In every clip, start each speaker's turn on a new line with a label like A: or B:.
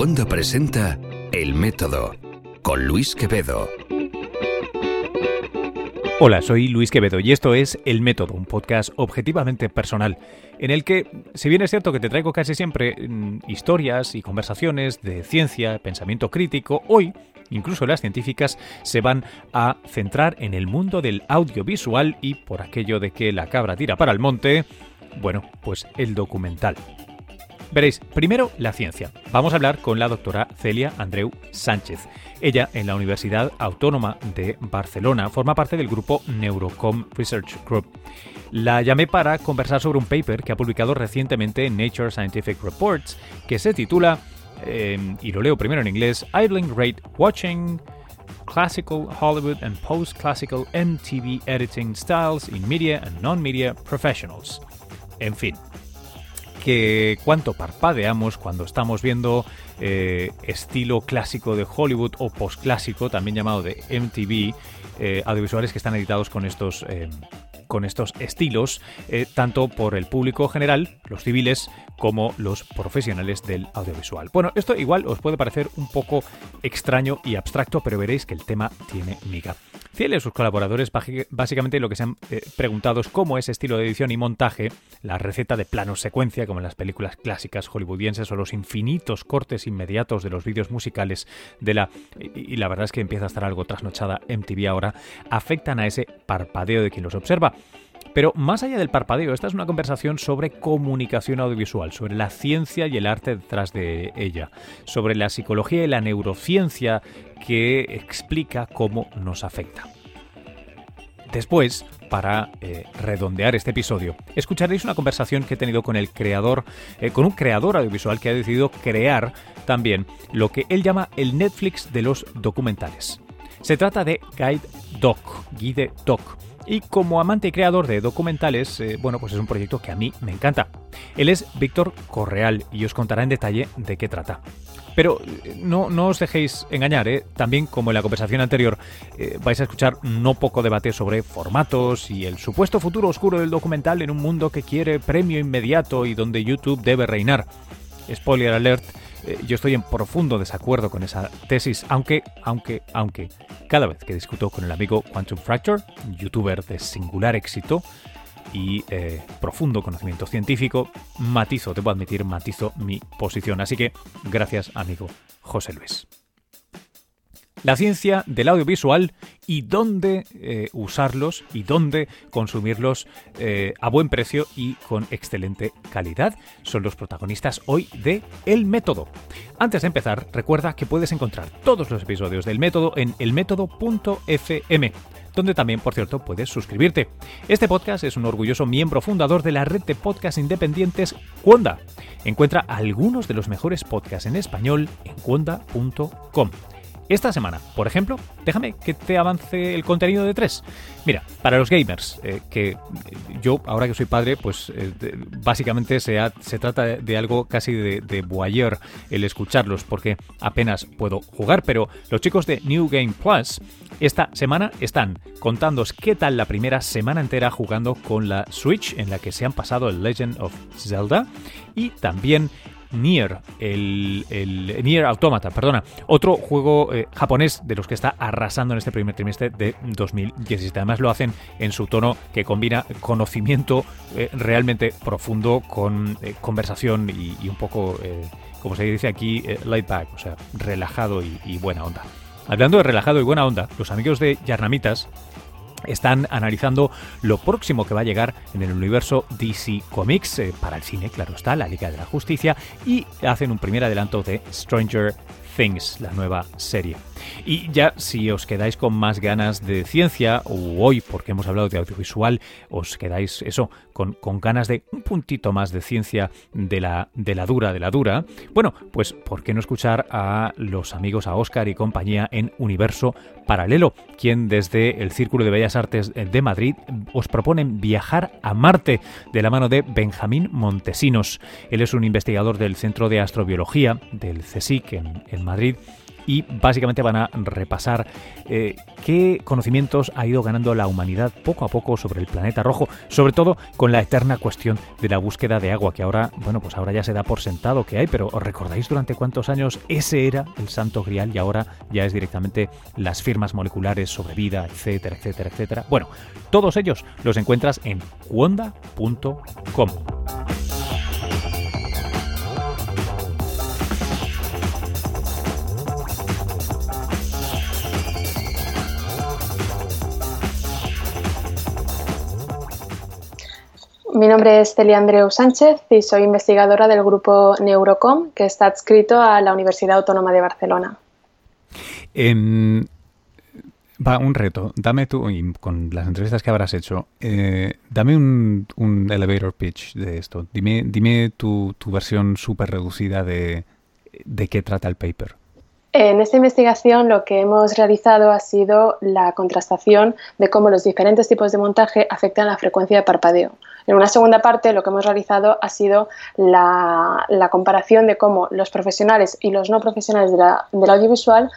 A: Wanda presenta El Método con Luis Quevedo.
B: Hola, soy Luis Quevedo y esto es El Método, un podcast objetivamente personal, en el que, si bien es cierto que te traigo casi siempre mm, historias y conversaciones de ciencia, pensamiento crítico, hoy, incluso las científicas, se van a centrar en el mundo del audiovisual y por aquello de que la cabra tira para el monte, bueno, pues el documental. Veréis, primero la ciencia. Vamos a hablar con la doctora Celia Andreu Sánchez. Ella, en la Universidad Autónoma de Barcelona, forma parte del grupo Neurocom Research Group. La llamé para conversar sobre un paper que ha publicado recientemente en Nature Scientific Reports, que se titula, em, y lo leo primero en inglés, Idling Rate Watching Classical Hollywood and Post-Classical MTV Editing Styles in Media and Non-Media Professionals. En fin, que cuánto parpadeamos cuando estamos viendo eh, estilo clásico de Hollywood o postclásico, también llamado de MTV, eh, audiovisuales que están editados con estos eh, con estos estilos, tanto por el público general, los civiles, como los profesionales del audiovisual. Bueno, esto igual os puede parecer un poco extraño y abstracto, pero veréis que el tema tiene miga. Ciel y sus colaboradores básicamente lo que se han eh, preguntado es cómo ese estilo de edición y montaje, la receta de plano secuencia como en las películas clásicas hollywoodienses o los infinitos cortes inmediatos de los vídeos musicales de la y, la verdad es que empieza a estar algo trasnochada MTV ahora, afectan a ese parpadeo de quien los observa. Pero más allá del parpadeo, esta es una conversación sobre comunicación audiovisual, sobre la ciencia y el arte detrás de ella, sobre la psicología y la neurociencia que explica cómo nos afecta. Después, para eh, redondear este episodio, escucharéis una conversación que he tenido con el creador, eh, con un creador audiovisual que ha decidido crear también lo que él llama el Netflix de los documentales. Se trata de Guide Doc, Guide Doc y como amante y creador de documentales, eh, bueno, pues es un proyecto que a mí me encanta. Él es Víctor Correal y os contará en detalle de qué trata. Pero eh, no, no os dejéis engañar, ¿eh? también como en la conversación anterior eh, vais a escuchar no poco debate sobre formatos y el supuesto futuro oscuro del documental en un mundo que quiere premio inmediato y donde YouTube debe reinar. Spoiler alert, eh, yo estoy en profundo desacuerdo con esa tesis, aunque, aunque, aunque, cada vez que discuto con el amigo Quantum Fracture, youtuber de singular éxito y eh, profundo conocimiento científico, matizo, debo admitir, matizo mi posición. Así que gracias, amigo José Luis la ciencia del audiovisual y dónde eh, usarlos y dónde consumirlos eh, a buen precio y con excelente calidad. Son los protagonistas hoy de El Método. Antes de empezar, recuerda que puedes encontrar todos los episodios del Método en elmétodo.fm donde también, por cierto, puedes suscribirte. Este podcast es un orgulloso miembro fundador de la red de podcasts independientes Cuonda. Encuentra algunos de los mejores podcasts en español en cuonda.com. Esta semana, por ejemplo, déjame que te avance el contenido de tres. Mira, para los gamers, eh, que yo, ahora que soy padre, pues eh, básicamente se, se, trata de algo casi de, de voyeur el escucharlos, porque apenas puedo jugar, pero los chicos de New Game Plus esta semana están contándos qué tal la primera semana entera jugando con la Switch, en la que se han pasado el Legend of Zelda, y también Nier, el, el Nier Automata, perdona, otro juego eh, japonés de los que está arrasando en este primer trimestre de 2017. Además lo hacen en su tono que combina conocimiento eh, realmente profundo con eh, conversación y, un poco, como se dice aquí, light back, o sea, relajado y, y buena onda. Hablando de relajado y buena onda, los amigos de Yarnamitas están analizando lo próximo que va a llegar en el universo DC Comics eh, para el cine, claro está, la Liga de la Justicia, y hacen un primer adelanto de Stranger Things, la nueva serie. Y ya si os quedáis con más ganas de ciencia, o hoy porque hemos hablado de audiovisual, os quedáis eso, con, con ganas de un puntito más de ciencia de la, de la dura, de la dura, bueno, pues ¿por qué no escuchar a los amigos, a Oscar y compañía en Universo Paralelo, quien desde el Círculo de Bellas Artes de Madrid os proponen viajar a Marte de la mano de Benjamín Montesinos. Él es un investigador del Centro de Astrobiología del CSIC en, en Madrid y básicamente van a repasar eh, qué conocimientos ha ido ganando la humanidad poco a poco sobre el planeta rojo, sobre todo con la eterna cuestión de la búsqueda de agua, que ahora, bueno, pues ahora ya se da por sentado que hay, pero ¿os recordáis durante cuántos años ese era el santo grial y ahora ya es directamente las firmas moleculares sobre vida, etcétera, etcétera, etcétera? Bueno, todos ellos los encuentras en wanda.com.
C: Mi nombre es Celia Andreu Sánchez y soy investigadora del grupo Neurocom, que está adscrito a la Universidad Autónoma de Barcelona.
B: va, un reto. Dame tú, con las entrevistas que habrás hecho, eh, dame un, elevator pitch de esto. Dime, dime tu, tu versión súper reducida de, de qué trata el paper.
C: En esta investigación lo que hemos realizado ha sido la contrastación de cómo los diferentes tipos de montaje afectan la frecuencia de parpadeo. En una segunda parte lo que hemos realizado ha sido la, comparación de cómo los profesionales y los no profesionales del audiovisual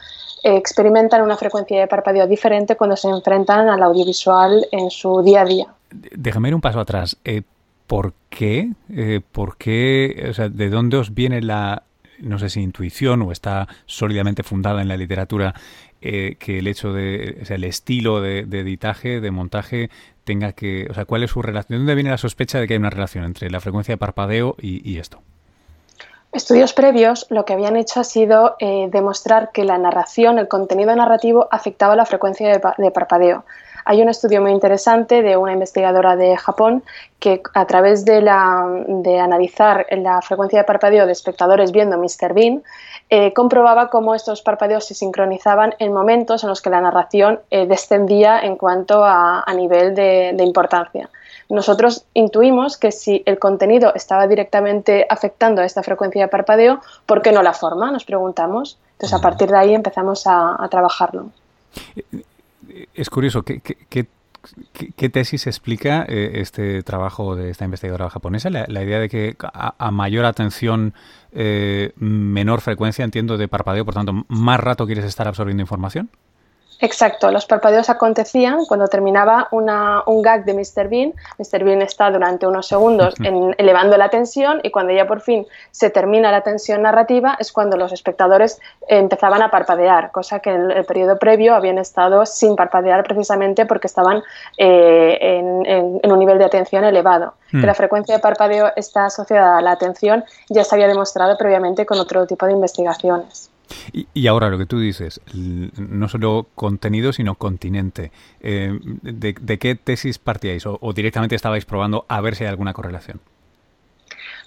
C: eh, experimentan una frecuencia de parpadeo diferente cuando se enfrentan al audiovisual en su día a día.
B: Déjame ir un paso atrás. Eh, ¿Por qué? Eh, ¿Por qué? O sea, ¿De dónde os viene la no sé si intuición o está sólidamente fundada en la literatura, eh, que el hecho de, o sea, el estilo de, editaje, de montaje, tenga que, o sea, ¿cuál es su relación? ¿De dónde viene la sospecha de que hay una relación entre la frecuencia de parpadeo y, esto?
C: Estudios previos lo que habían hecho ha sido eh, demostrar que la narración, el contenido narrativo, afectaba la frecuencia de parpadeo. Hay un estudio muy interesante de una investigadora de Japón que a través de, analizar la frecuencia de parpadeo de espectadores viendo Mr. Bean, eh, comprobaba cómo estos parpadeos se sincronizaban en momentos en los que la narración eh, descendía en cuanto a, nivel de, importancia. Nosotros intuimos que si el contenido estaba directamente afectando a esta frecuencia de parpadeo, ¿por qué no la forma? Nos preguntamos. Entonces, a partir de ahí empezamos a, a trabajarlo.
B: Es curioso, ¿qué, qué, tesis explica eh, este trabajo de esta investigadora japonesa? La, idea de que a, mayor atención, eh, menor frecuencia, entiendo, de parpadeo, por tanto, más rato quieres estar absorbiendo información.
C: Exacto, los parpadeos acontecían cuando terminaba un gag de Mr. Bean. Mr. Bean está durante unos segundos elevando la tensión y cuando ya por fin se termina la tensión narrativa es cuando los espectadores empezaban a parpadear, cosa que en el periodo previo habían estado sin parpadear precisamente porque estaban eh, en, un nivel de atención elevado. Que mm. la frecuencia de parpadeo está asociada a la atención ya se había demostrado previamente con otro tipo de investigaciones.
B: Y, ahora lo que tú dices, no solo contenido, sino continente. Eh, de, qué tesis partíais o directamente estabais probando a ver si hay alguna correlación?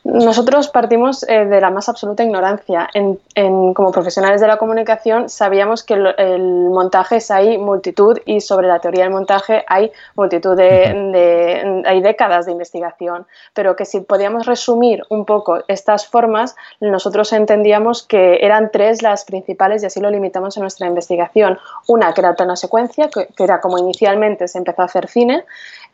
C: Nosotros partimos eh, de la más absoluta ignorancia. En, como profesionales de la comunicación sabíamos que el, montaje es hay multitud y sobre la teoría del montaje hay multitud de, hay décadas de investigación, pero que si podíamos resumir un poco estas formas, nosotros entendíamos que eran tres las principales y así lo limitamos en nuestra investigación. Una que era plano secuencia, que era como inicialmente se empezó a hacer cine,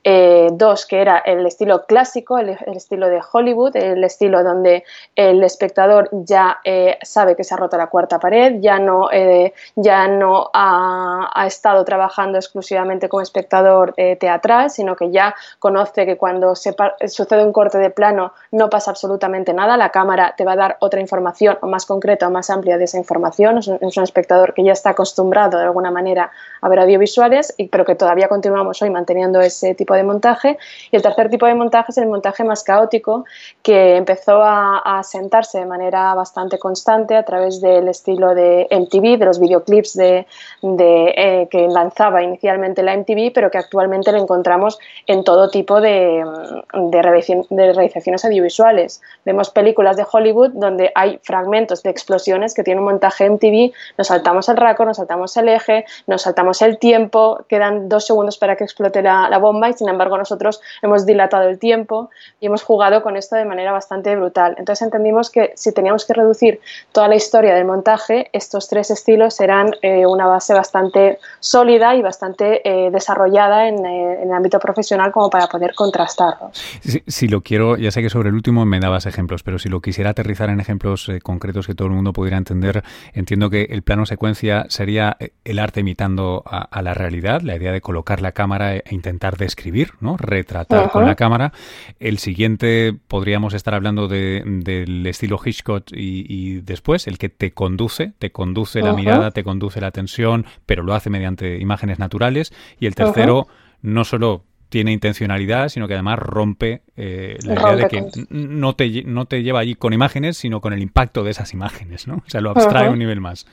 C: eh, dos, que era el estilo clásico, el, estilo de Hollywood, el estilo donde el espectador ya eh, sabe que se ha roto la cuarta pared, ya no, eh, ya no ha, estado trabajando exclusivamente como espectador teatral, sino que ya conoce que cuando se sucede un corte de plano no pasa absolutamente nada, la cámara te va a dar otra información o más concreta o más amplia de esa información, es un, espectador que ya está acostumbrado de alguna manera a ver audiovisuales, y, pero que todavía continuamos hoy manteniendo ese tipo de montaje. Y el tercer tipo de montaje es el montaje más caótico, que empezó a, sentarse de manera bastante constante a través del estilo de MTV, de los videoclips de, eh, que lanzaba inicialmente la MTV, pero que actualmente lo encontramos en todo tipo de, de, realizaciones audiovisuales. Vemos películas de Hollywood donde hay fragmentos de explosiones que tienen un montaje MTV, nos saltamos el raco, nos saltamos el eje, nos saltamos el tiempo, quedan dos segundos para que explote la, la bomba y sin embargo nosotros hemos dilatado el tiempo y hemos jugado con esto de manera bastante brutal. Entonces entendimos que si teníamos que reducir toda la historia del montaje, estos tres estilos serán eh, una base bastante sólida y bastante eh, desarrollada en, en, el ámbito profesional como para poder contrastarlos.
B: Si, si, lo quiero, ya sé que sobre el último me dabas ejemplos, pero si lo quisiera aterrizar en ejemplos concretos que todo el mundo pudiera entender, entiendo que el plano secuencia sería el arte imitando a, la realidad, la idea de colocar la cámara e intentar describir, ¿no? retratar con la cámara. El siguiente podríamos estar hablando de, del estilo Hitchcock y, después el que te conduce, te conduce la mirada, te conduce la atención, pero lo hace mediante imágenes naturales. Y el tercero no solo tiene intencionalidad, sino que además rompe eh, la idea de que no te, no te lleva allí con imágenes, sino con el impacto de esas imágenes, ¿no? O sea, lo abstrae un nivel más.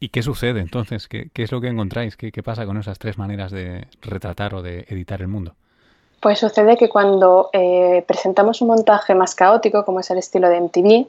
B: ¿Y, qué sucede entonces? ¿Qué, es lo que encontráis? ¿Qué, pasa con esas tres maneras de retratar o de editar el mundo?
C: Pues sucede que cuando eh, presentamos un montaje más caótico, como es el estilo de MTV,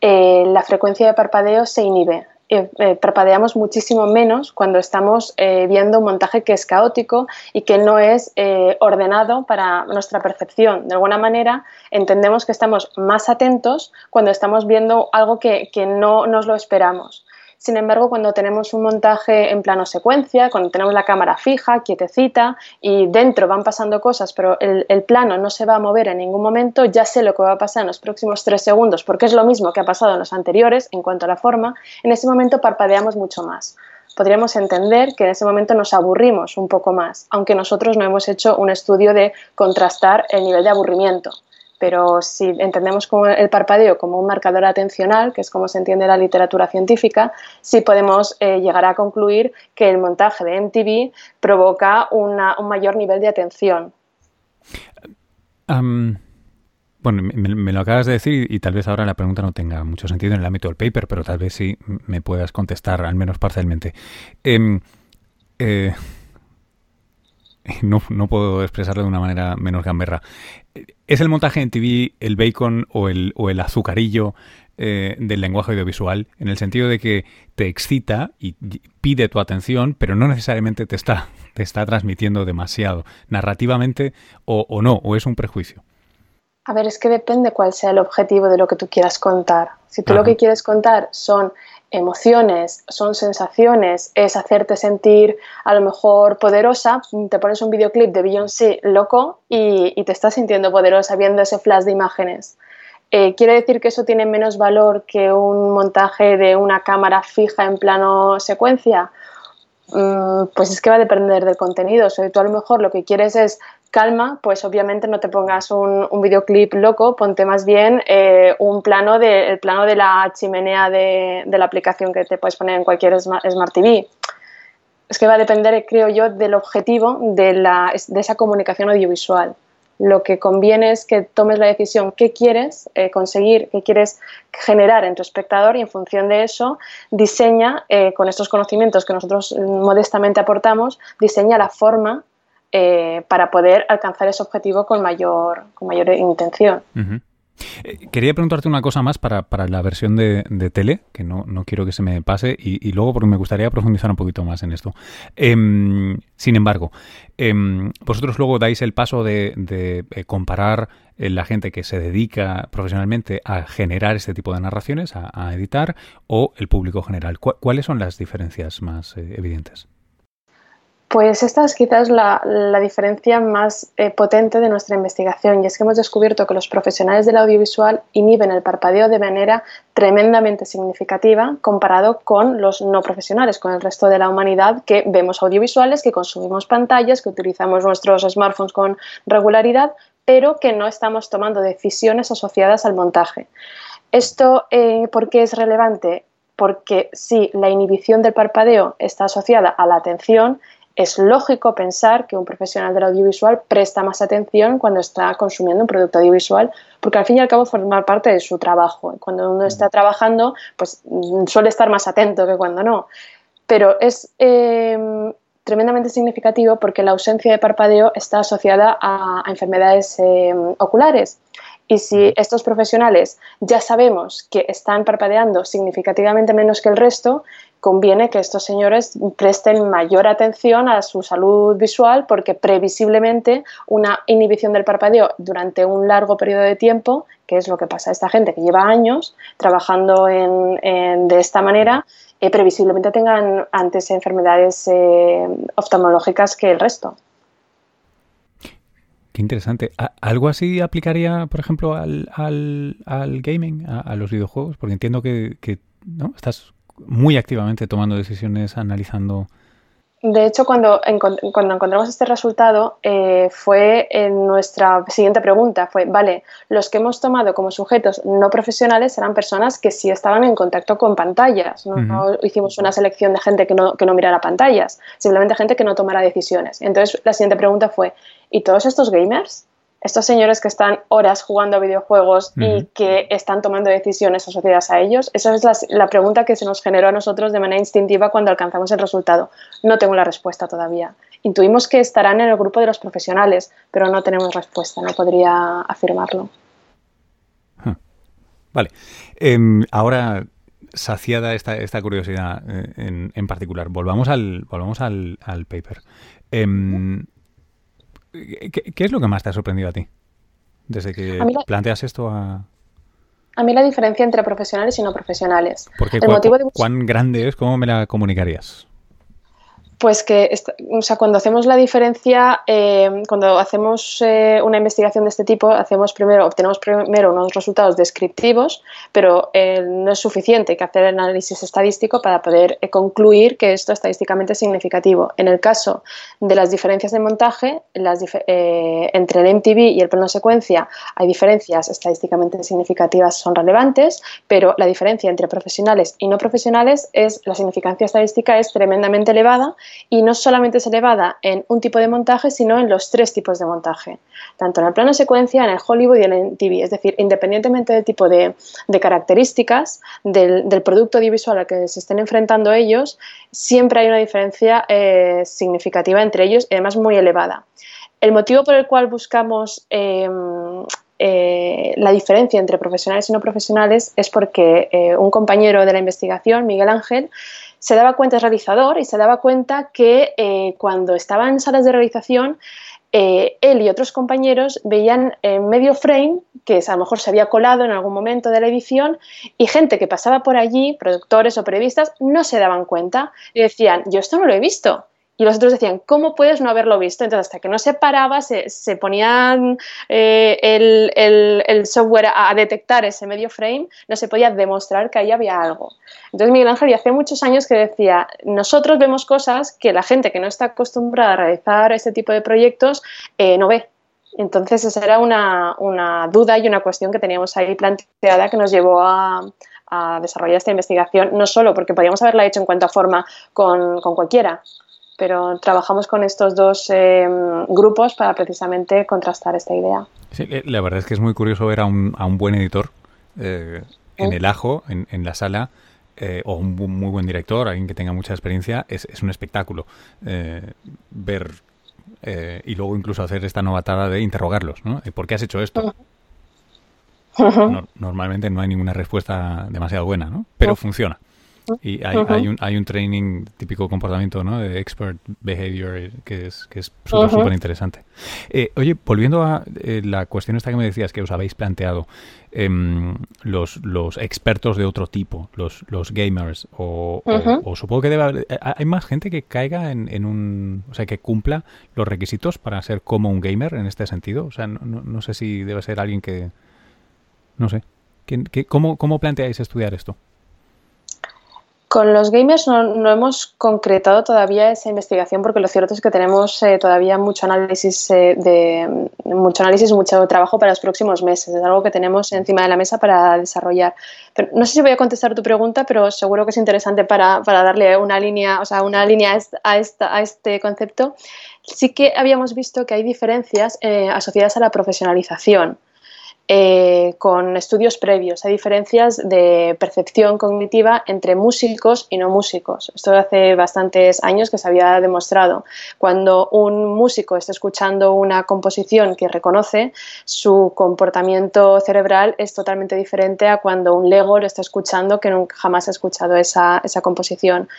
C: eh, la frecuencia de parpadeo se inhibe. Eh, parpadeamos muchísimo menos cuando estamos viendo un montaje que es caótico y que no es ordenado para nuestra percepción. De alguna manera, entendemos que estamos más atentos cuando estamos viendo algo que no nos lo esperamos. Sin embargo, cuando tenemos un montaje en plano secuencia, cuando tenemos la cámara fija, quietecita y dentro van pasando cosas, pero el, plano no se va a mover en ningún momento, ya sé lo que va a pasar en los próximos tres segundos, porque es lo mismo que ha pasado en los anteriores en cuanto a la forma, en ese momento parpadeamos mucho más. Podríamos entender que en ese momento nos aburrimos un poco más, aunque nosotros no hemos hecho un estudio de contrastar el nivel de aburrimiento pero si entendemos como el parpadeo como un marcador atencional, que es como se entiende la literatura científica, sí podemos eh, llegar a concluir que el montaje de MTV provoca un mayor nivel de atención.
B: bueno, me, lo acabas de decir y, tal vez ahora la pregunta no tenga mucho sentido en el ámbito del paper, pero tal vez sí me puedas contestar, al menos parcialmente. Em, eh, no, no, puedo expresarlo de una manera menos gamberra. ¿Es el montaje en TV el bacon o el, o el azucarillo eh, del lenguaje audiovisual? En el sentido de que te excita y pide tu atención, pero no necesariamente te está, te está transmitiendo demasiado, narrativamente o, o no, o es un prejuicio.
C: A ver, es que depende cuál sea el objetivo de lo que tú quieras contar. Si tú lo que quieres contar son emociones, son sensaciones, es hacerte sentir a lo mejor poderosa, te pones un videoclip de Beyoncé loco y, te estás sintiendo poderosa viendo ese flash de imágenes. Eh, ¿Quiere decir que eso tiene menos valor que un montaje de una cámara fija en plano secuencia? Mm, pues es que va a depender del contenido. O tú a lo mejor lo que quieres es calma, pues obviamente no te pongas un, videoclip loco, ponte más bien eh, un plano de, plano de la chimenea de, la aplicación que te puedes poner en cualquier Smart, TV. Es que va a depender, creo yo, del objetivo de, la, de esa comunicación audiovisual. Lo que conviene es que tomes la decisión qué quieres eh, conseguir, qué quieres generar en tu espectador y en función de eso diseña, eh, con estos conocimientos que nosotros modestamente aportamos, diseña la forma eh, para poder alcanzar ese objetivo con mayor, con mayor intención.
B: Eh, quería preguntarte una cosa más para, la versión de, tele, que no, quiero que se me pase, y, luego porque me gustaría profundizar un poquito más en esto. Em, sin embargo, em, vosotros luego dais el paso de, eh, comparar la gente que se dedica profesionalmente a generar este tipo de narraciones, a, editar, o el público general. ¿Cuáles son las diferencias más evidentes?
C: Pues esta es quizás la, diferencia más eh, potente de nuestra investigación y es que hemos descubierto que los profesionales del audiovisual inhiben el parpadeo de manera tremendamente significativa comparado con los no profesionales, con el resto de la humanidad que vemos audiovisuales, que consumimos pantallas, que utilizamos nuestros smartphones con regularidad, pero que no estamos tomando decisiones asociadas al montaje. ¿Esto eh, por qué es relevante? Porque si la inhibición del parpadeo está asociada a la atención, es lógico pensar que un profesional del audiovisual presta más atención cuando está consumiendo un producto audiovisual, porque al fin y al cabo forma parte de su trabajo. Cuando uno está trabajando, pues mm, suele estar más atento que cuando no. Pero es eh, tremendamente significativo porque la ausencia de parpadeo está asociada a, enfermedades eh, oculares Y si estos profesionales ya sabemos que están parpadeando significativamente menos que el resto, conviene que estos señores presten mayor atención a su salud visual porque previsiblemente una inhibición del parpadeo durante un largo periodo de tiempo, que es lo que pasa a esta gente que lleva años trabajando de esta manera, eh, previsiblemente tengan antes enfermedades eh, oftalmológicas que el resto.
B: Qué interesante. ¿Algo así aplicaría, por ejemplo, al, al, gaming, a, los videojuegos? Porque entiendo que, que ¿no? estás muy activamente tomando decisiones, analizando
C: de hecho, cuando, cuando encontramos este resultado, eh, fue en nuestra siguiente pregunta, fue, vale, los que hemos tomado como sujetos no profesionales eran personas que sí estaban en contacto con pantallas, no, hicimos una selección de gente que no, que no mirara pantallas, simplemente gente que no tomara decisiones. Entonces, la siguiente pregunta fue, ¿y todos estos gamers? Estos señores que están horas jugando a videojuegos y que están tomando decisiones asociadas a ellos? Esa es la, pregunta que se nos generó a nosotros de manera instintiva cuando alcanzamos el resultado. No tengo la respuesta todavía. Intuimos que estarán en el grupo de los profesionales, pero no tenemos respuesta, no podría afirmarlo.
B: Vale. Em, ahora, saciada esta, esta curiosidad eh, en, particular, volvamos al, volvamos al, paper. Em, ¿Qué, es lo que más te ha sorprendido a ti? Desde que planteas esto a...
C: A mí la diferencia entre profesionales y no profesionales.
B: Porque ¿Cuán grande es? ¿Cómo me la comunicarías?
C: Pues que, o sea, cuando hacemos la diferencia, eh, cuando hacemos eh, una investigación de este tipo, hacemos primero, obtenemos primero unos resultados descriptivos, pero eh, no es suficiente que hacer el análisis estadístico para poder concluir que esto estadísticamente es significativo. En el caso de las diferencias de montaje, las entre el MTV y el plano secuencia hay diferencias estadísticamente significativas, son relevantes, pero la diferencia entre profesionales y no profesionales es la significancia estadística es tremendamente elevada y no solamente es elevada en un tipo de montaje, sino en los tres tipos de montaje, tanto en el plano secuencia, en el Hollywood y en el TV. Es decir, independientemente del tipo de, características del, producto audiovisual al que se estén enfrentando ellos, siempre hay una diferencia eh, significativa entre ellos y además muy elevada. El motivo por el cual buscamos em, eh, la diferencia entre profesionales y no profesionales es porque eh, un compañero de la investigación, Miguel Ángel, se daba cuenta, es realizador, y se daba cuenta que eh, cuando estaba en salas de realización, eh, él y otros compañeros veían en medio frame, que a lo mejor se había colado en algún momento de la edición, y gente que pasaba por allí, productores o periodistas, no se daban cuenta y decían, yo esto no lo he visto. Y los otros decían, ¿cómo puedes no haberlo visto? Entonces, hasta que no se paraba, se, se ponían eh, el, software a, detectar ese medio frame, no se podía demostrar que ahí había algo. Entonces, Miguel Ángel ya hace muchos años que decía, nosotros vemos cosas que la gente que no está acostumbrada a realizar este tipo de proyectos eh, no ve. Entonces, esa era una, duda y una cuestión que teníamos ahí planteada que nos llevó a, desarrollar esta investigación, no solo porque podíamos haberla hecho en cuanto a forma con, con cualquiera, pero trabajamos con estos dos eh, grupos para precisamente contrastar esta idea.
B: Sí, eh, la verdad es que es muy curioso ver a un, a un buen editor eh, en el ajo, en, en la sala, o un muy buen director, alguien que tenga mucha experiencia, es, es un espectáculo ver y luego incluso hacer esta novatada de interrogarlos, ¿no? ¿Por qué has hecho esto? normalmente no hay ninguna respuesta demasiado buena, ¿no? Pero funciona. Y hay, hay, un, hay un training típico comportamiento, ¿no? De expert behavior que es que es súper, interesante. Eh, oye, volviendo a eh, la cuestión esta que me decías que os habéis planteado, em, los, los expertos de otro tipo, los, los gamers, o, o, supongo que debe haber, eh, ¿hay más gente que caiga en, en, un, o sea, que cumpla los requisitos para ser como un gamer en este sentido? O sea, no, no, sé si debe ser alguien que, no sé, que, ¿cómo, ¿cómo planteáis estudiar esto?
C: Con los gamers no, hemos concretado todavía esa investigación porque lo cierto es que tenemos eh, todavía mucho análisis eh, de mucho análisis, mucho trabajo para los próximos meses. Es algo que tenemos encima de la mesa para desarrollar. no sé si voy a contestar tu pregunta, pero seguro que es interesante para, darle una línea, o sea, una línea a, esta, a este concepto. Sí que habíamos visto que hay diferencias eh, asociadas a la profesionalización. Eh, con estudios previos. Hay diferencias de percepción cognitiva entre músicos y no músicos. Esto hace bastantes años que se había demostrado. Cuando un músico está escuchando una composición que reconoce, su comportamiento cerebral es totalmente diferente a cuando un Lego lo está escuchando que nunca jamás ha escuchado esa, composición.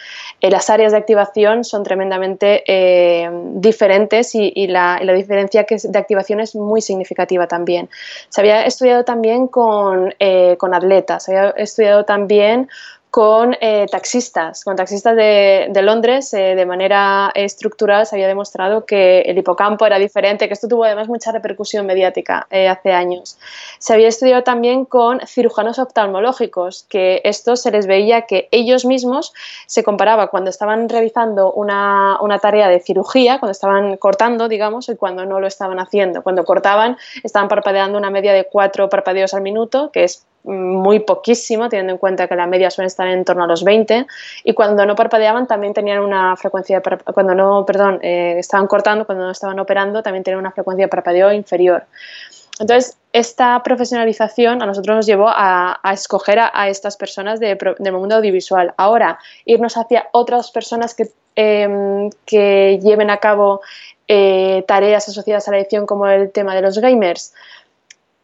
C: Eh, las áreas de activación son tremendamente eh, diferentes y, la, diferencia que de activación es muy significativa también. Se había estudiado también con, eh, con atletas, había estudiado también con eh, taxistas, con taxistas de, Londres, eh, de manera estructural se había demostrado que el hipocampo era diferente, que esto tuvo además mucha repercusión mediática eh, hace años. Se había estudiado también con cirujanos oftalmológicos, que esto se les veía que ellos mismos se comparaba cuando estaban realizando una, una tarea de cirugía, cuando estaban cortando, digamos, y cuando no lo estaban haciendo. Cuando cortaban, estaban parpadeando una media de cuatro parpadeos al minuto, que es muy poquísimo, teniendo en cuenta que la media suele estar en torno a los 20, y cuando no parpadeaban también tenían una frecuencia, cuando no, perdón, eh, estaban cortando, cuando no estaban operando, también tenían una frecuencia de parpadeo inferior. Entonces, esta profesionalización a nosotros nos llevó a, escoger a, estas personas de, del mundo audiovisual. Ahora, irnos hacia otras personas que, em, que lleven a cabo eh, tareas asociadas a la edición como el tema de los gamers,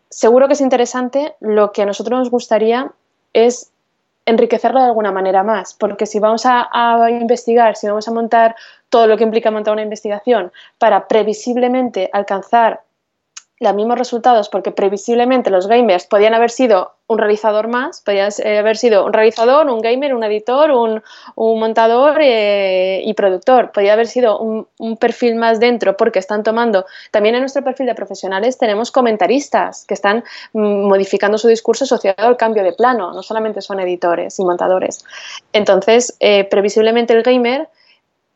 C: seguro que es interesante, lo que a nosotros nos gustaría es enriquecerla de alguna manera más, porque si vamos a, investigar, si vamos a montar todo lo que implica montar una investigación para previsiblemente alcanzar los mismos resultados porque previsiblemente los gamers podían haber sido un realizador más, podían haber sido un realizador, un gamer, un editor, un, montador eh, y productor, podía haber sido un, perfil más dentro porque están tomando, también en nuestro perfil de profesionales tenemos comentaristas que están mm, modificando su discurso asociado al cambio de plano, no solamente son editores y montadores. Entonces, eh, previsiblemente el gamer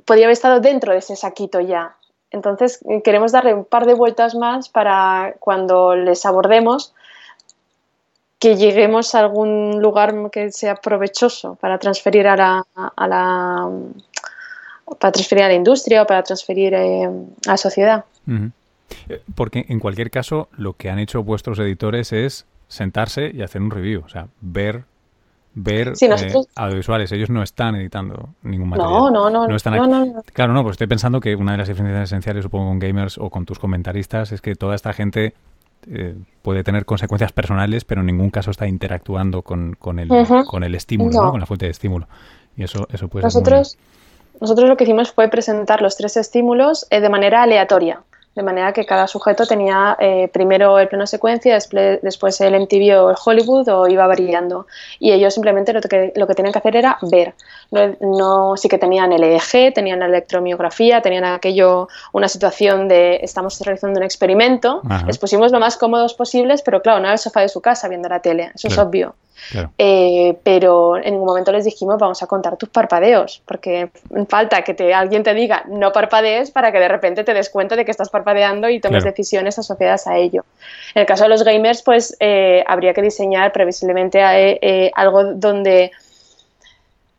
C: podía haber estado dentro de ese saquito ya, entonces, queremos darle un par de vueltas más para cuando les abordemos que lleguemos a algún lugar que sea provechoso para transferir a la, para transferir a la industria o para transferir eh, a la sociedad.
B: Eh, porque en cualquier caso, lo que han hecho vuestros editores es sentarse y hacer un review, o sea, ver ver eh, audiovisuales. Ellos no están editando ningún material.
C: No, no, no. no,
B: están no, Claro, no, pues estoy pensando que una de las diferencias esenciales, supongo, con gamers o con tus comentaristas, es que toda esta gente eh, puede tener consecuencias personales, pero en ningún caso está interactuando con, con, el, con el estímulo, con la fuente de estímulo. Y eso, eso puede
C: nosotros, ser Nosotros lo que hicimos fue presentar los tres estímulos eh, de manera aleatoria de manera que cada sujeto tenía eh, primero el plano secuencia, después el MTV o el Hollywood o iba variando. Y ellos simplemente lo que, lo que tenían que hacer era ver. No, sí que tenían el EEG, tenían la electromiografía, tenían aquello, una situación de estamos realizando un experimento. Les pusimos lo más cómodos posibles, pero claro, no era el sofá de su casa viendo la tele, eso es obvio. Eh, pero en ningún momento les dijimos vamos a contar tus parpadeos, porque falta que te, alguien te diga no parpadees para que de repente te des cuenta de que estás parpadeando y tomes decisiones asociadas a ello. En el caso de los gamers, pues eh, habría que diseñar previsiblemente eh, algo donde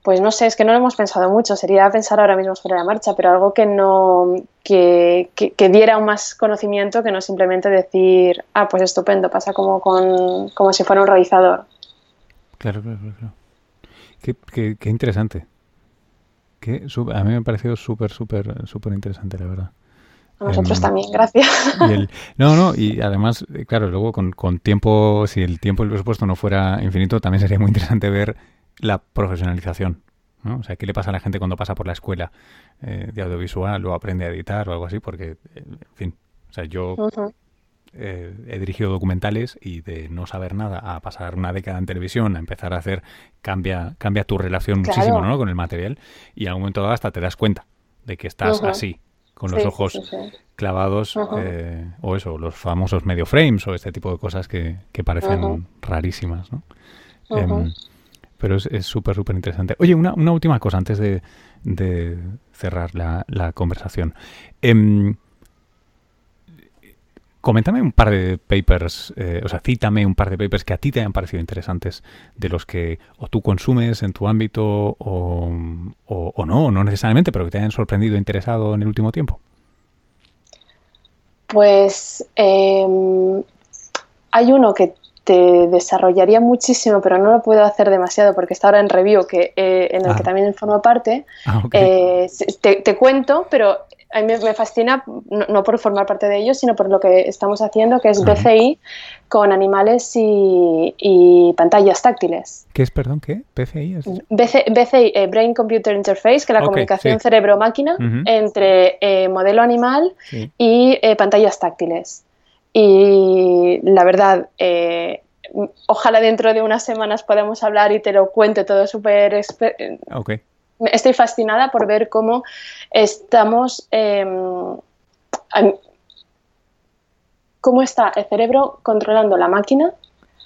C: pues no sé, es que no lo hemos pensado mucho, sería pensar ahora mismo sobre la marcha, pero algo que no, que, que, diera aún más conocimiento que no simplemente decir, ah, pues estupendo, pasa como, con, como si fuera un realizador.
B: Claro, claro, claro. Qué, qué, interesante. a mí me ha parecido súper, súper, súper interesante, la verdad.
C: A nosotros em, también, gracias.
B: no, no, y además, eh, claro, luego con, con tiempo, si el tiempo y el presupuesto no fuera infinito, también sería muy interesante ver la profesionalización. ¿no? O sea, ¿qué le pasa a la gente cuando pasa por la escuela eh, de audiovisual o aprende a editar o algo así? Porque, eh, en fin, o sea, yo eh, he dirigido documentales y de no saber nada a pasar una década en televisión, a empezar a hacer, cambia, cambia tu relación muchísimo ¿no? con el material y en algún momento dado hasta te das cuenta de que estás así, con los ojos clavados eh, o eso, los famosos medio frames o este tipo de cosas que, que parecen rarísimas. ¿no? Pero es súper, súper interesante. Oye, una, una, última cosa antes de, de cerrar la, la conversación. Eh, Coméntame un par de papers, eh, o sea, cítame un par de papers que a ti te hayan parecido interesantes, de los que o tú consumes en tu ámbito o, o, no, no necesariamente, pero que te hayan sorprendido interesado en el último tiempo.
C: Pues em, hay uno que te desarrollaría muchísimo, pero no lo puedo hacer demasiado porque está ahora en review, que, eh, en el que ah. también formo parte. Ah, eh, te, cuento, pero a mí me, fascina, no, por formar parte de ellos, sino por lo que estamos haciendo, que es BCI con animales y, pantallas táctiles.
B: ¿Qué es, perdón, qué? ¿BCI?
C: BCI, eh, Brain Computer Interface, que es la comunicación cerebro-máquina entre modelo animal y pantallas táctiles. Y la verdad, eh, ojalá dentro de unas semanas podamos hablar y te lo cuente todo súper... Okay. Estoy fascinada por ver cómo estamos... Em, cómo está el cerebro controlando la máquina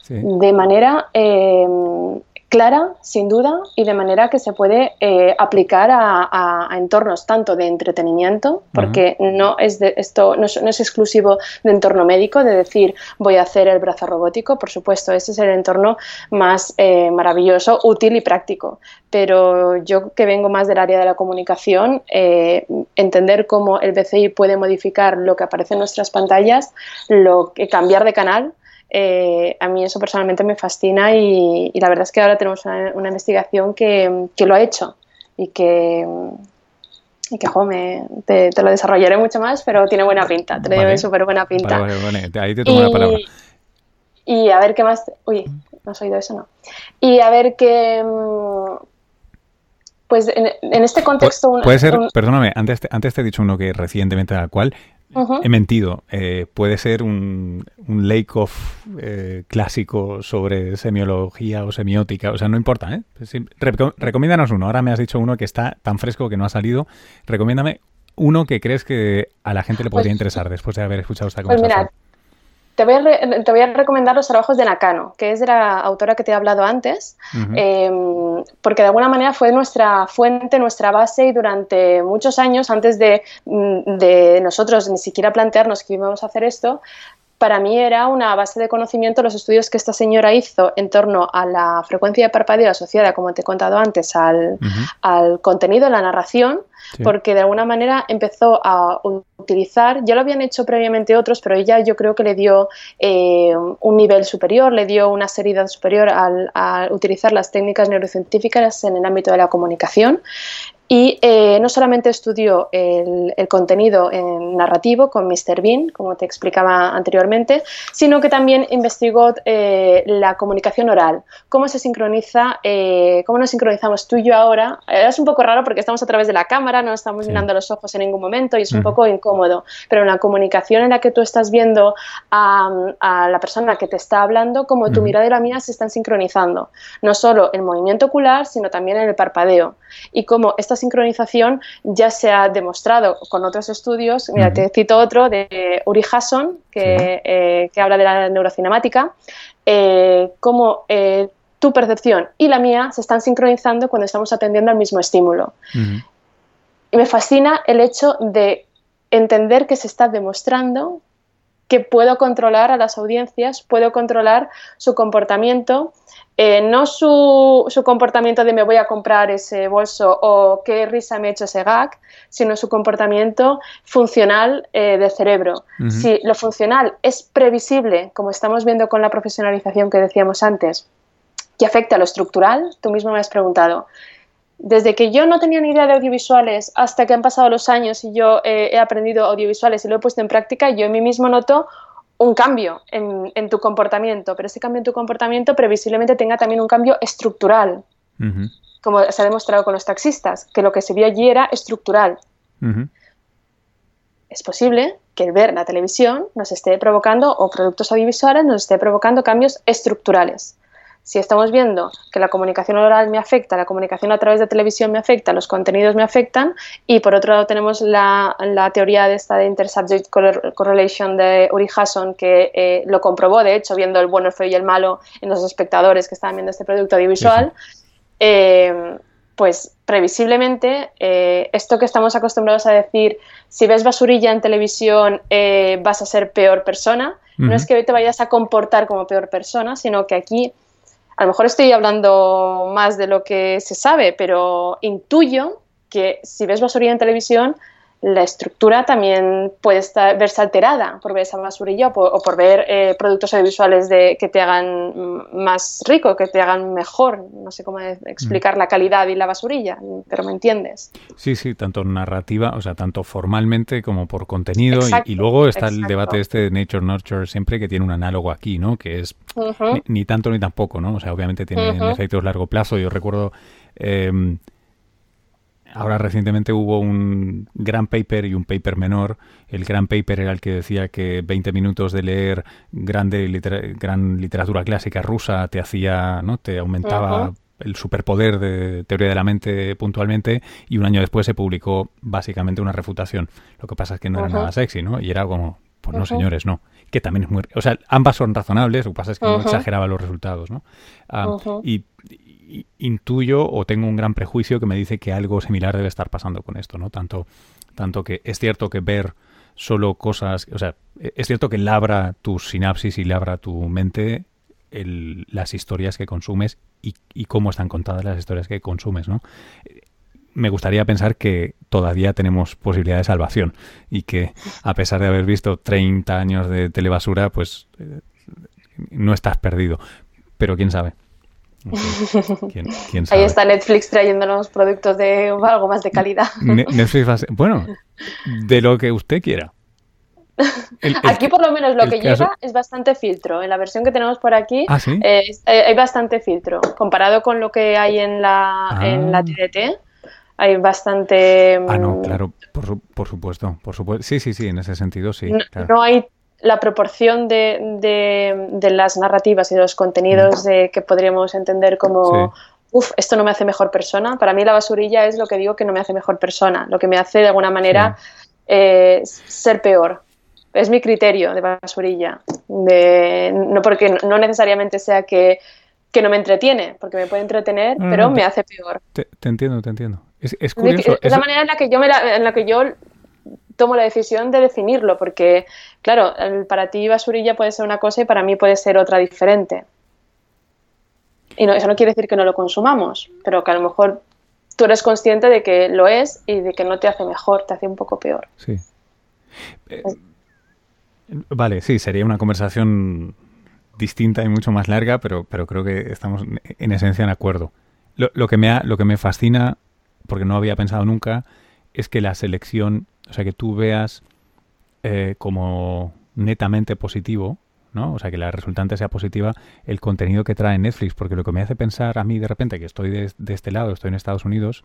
C: de manera em, clara, sin duda, y de manera que se puede eh, aplicar a, entornos tanto de entretenimiento, porque no es de, esto no es, exclusivo de entorno médico, de decir voy a hacer el brazo robótico, por supuesto, ese es el entorno más eh, maravilloso, útil y práctico. Pero yo que vengo más del área de la comunicación, eh, entender cómo el BCI puede modificar lo que aparece en nuestras pantallas, lo que cambiar de canal, eh, a mí eso personalmente me fascina y, la verdad es que ahora tenemos una, investigación que, lo ha hecho y que, y que te, lo desarrollaré mucho más, pero tiene buena pinta, tiene súper buena pinta.
B: Vale, vale, ahí te tomo la palabra.
C: Y a ver qué más... Uy, no has oído eso, ¿no? Y a ver qué... Pues en, este contexto...
B: puede ser, perdóname, antes antes te he dicho uno que recientemente al cual He mentido. Eh, puede ser un, un lake-off eh, clásico sobre semiología o semiótica. O sea, no importa. ¿eh? recomiéndanos uno. Ahora me has dicho uno que está tan fresco que no ha salido. Recomiéndame uno que crees que a la gente le podría pues interesar después de haber escuchado esta pues conversación.
C: Te voy, a te voy, a recomendar los trabajos de Nakano, que es de la autora que te he hablado antes, em, porque de alguna manera fue nuestra fuente, nuestra base y durante muchos años, antes de, mm, de nosotros ni siquiera plantearnos que íbamos a hacer esto, para mí era una base de conocimiento los estudios que esta señora hizo en torno a la frecuencia de parpadeo asociada, como te he contado antes, al, al contenido, la narración, porque de alguna manera empezó a utilizar, ya lo habían hecho previamente otros, pero ella yo creo que le dio eh, un nivel superior, le dio una seriedad superior al, al utilizar las técnicas neurocientíficas en el ámbito de la comunicación y eh, no solamente estudió el, contenido en narrativo con Mr. Bean, como te explicaba anteriormente, sino que también investigó eh, la comunicación oral, cómo se sincroniza, eh, cómo nos sincronizamos tú y yo ahora. es un poco raro porque estamos a través de la cámara, no estamos mirando los ojos en ningún momento y es un poco incómodo, pero en la comunicación en la que tú estás viendo a, la persona que te está hablando, como tu mirada y la mía se están sincronizando, no solo el movimiento ocular, sino también en el parpadeo. Y cómo estas sincronización ya se ha demostrado con otros estudios. Mira, te cito otro de Uri Hasson, que, eh, que habla de la neurocinemática, eh, cómo eh, tu percepción y la mía se están sincronizando cuando estamos atendiendo al mismo estímulo. Me fascina el hecho de entender que se está demostrando que puedo controlar a las audiencias, puedo controlar su comportamiento eh, no su, comportamiento de me voy a comprar ese bolso o qué risa me ha hecho ese gag, sino su comportamiento funcional eh, del cerebro. Si lo funcional es previsible, como estamos viendo con la profesionalización que decíamos antes, que afecta a lo estructural, tú mismo me has preguntado, desde que yo no tenía ni idea de audiovisuales hasta que han pasado los años y yo eh, he aprendido audiovisuales y lo he puesto en práctica, yo en mí mismo noto un cambio en, tu comportamiento, pero ese cambio en tu comportamiento previsiblemente tenga también un cambio estructural, como se ha demostrado con los taxistas, que lo que se vio allí era estructural. Es posible que el ver la televisión nos esté provocando, o productos audiovisuales nos esté provocando cambios estructurales si estamos viendo que la comunicación oral me afecta, la comunicación a través de televisión me afecta, los contenidos me afectan, y por otro lado tenemos la, teoría de esta de intersubject correlation de Uri Hasson, que eh, lo comprobó, de hecho, viendo el bueno, el feo y el malo en los espectadores que estaban viendo este producto audiovisual, eh, pues previsiblemente eh, esto que estamos acostumbrados a decir, si ves basurilla en televisión vas a ser peor persona, no es que hoy te vayas a comportar como peor persona, sino que aquí a lo mejor estoy hablando más de lo que se sabe, pero intuyo que si ves basurilla en televisión, la estructura también puede estar, verse alterada por ver esa basurilla o por, ver eh, productos audiovisuales de, que te hagan más rico, que te hagan mejor. No sé cómo explicar la calidad y la basurilla, pero me entiendes.
B: Sí, sí, tanto narrativa, o sea, tanto formalmente como por contenido. y, luego está el debate este de Nature Nurture siempre que tiene un análogo aquí, ¿no? Que es ni, tanto ni tampoco, ¿no? O sea, obviamente tiene efectos a largo plazo. Yo recuerdo... Eh, Ahora recientemente hubo un gran paper y un paper menor. El gran paper era el que decía que 20 minutos de leer grande gran literatura clásica rusa te hacía, ¿no? Te aumentaba el superpoder de teoría de la mente puntualmente y un año después se publicó básicamente una refutación. Lo que pasa es que no era nada sexy, ¿no? Y era como, pues no señores, no. Que también es muy... O sea, ambas son razonables, lo que pasa es que no exageraba los resultados, ¿no? Ah, y, intuyo o tengo un gran prejuicio que me dice que algo similar debe estar pasando con esto, ¿no? Tanto, tanto que es cierto que ver solo cosas, o sea, es cierto que labra tus sinapsis y labra tu mente las historias que consumes y, y, cómo están contadas las historias que consumes, ¿no? Me gustaría pensar que todavía tenemos posibilidad de salvación y que a pesar de haber visto 30 años de telebasura, pues eh, no estás perdido. Pero quién sabe.
C: Ahí está Netflix trayéndonos productos de algo más de calidad.
B: Netflix bueno, de lo que usted quiera.
C: aquí por lo menos lo que llega es bastante filtro. En la versión que tenemos por aquí ¿Ah, eh, hay bastante filtro. Comparado con lo que hay en la, en la TDT, ah. Hay bastante...
B: Ah, no, mm, claro, por, supuesto, por supuesto. Sí, sí, sí, en ese sentido sí.
C: no hay la proporción de, de, las narrativas y de los contenidos de, que podríamos entender como, uff, esto no me hace mejor persona. Para mí la basurilla es lo que digo que no me hace mejor persona, lo que me hace de alguna manera eh, ser peor. Es mi criterio de basurilla. De, no porque no necesariamente sea que, que, no me entretiene, porque me puede entretener, pero me hace peor.
B: Te, entiendo, te entiendo. Es, curioso.
C: Es, la manera en la que yo me en la que yo tomo la decisión de definirlo, porque, claro, para ti basurilla puede ser una cosa y para mí puede ser otra diferente. Y no, eso no quiere decir que no lo consumamos, pero que a lo mejor tú eres consciente de que lo es y de que no te hace mejor, te hace un poco peor.
B: Sí. Eh, vale, sí, sería una conversación distinta y mucho más larga, pero, pero creo que estamos en esencia en acuerdo. Lo, lo, que me ha, lo que me fascina, porque no había pensado nunca, es que la selección o sea, que tú veas eh, como netamente positivo, ¿no? O sea, que la resultante sea positiva el contenido que trae Netflix, porque lo que me hace pensar a mí de repente que estoy de, este lado, estoy en Estados Unidos,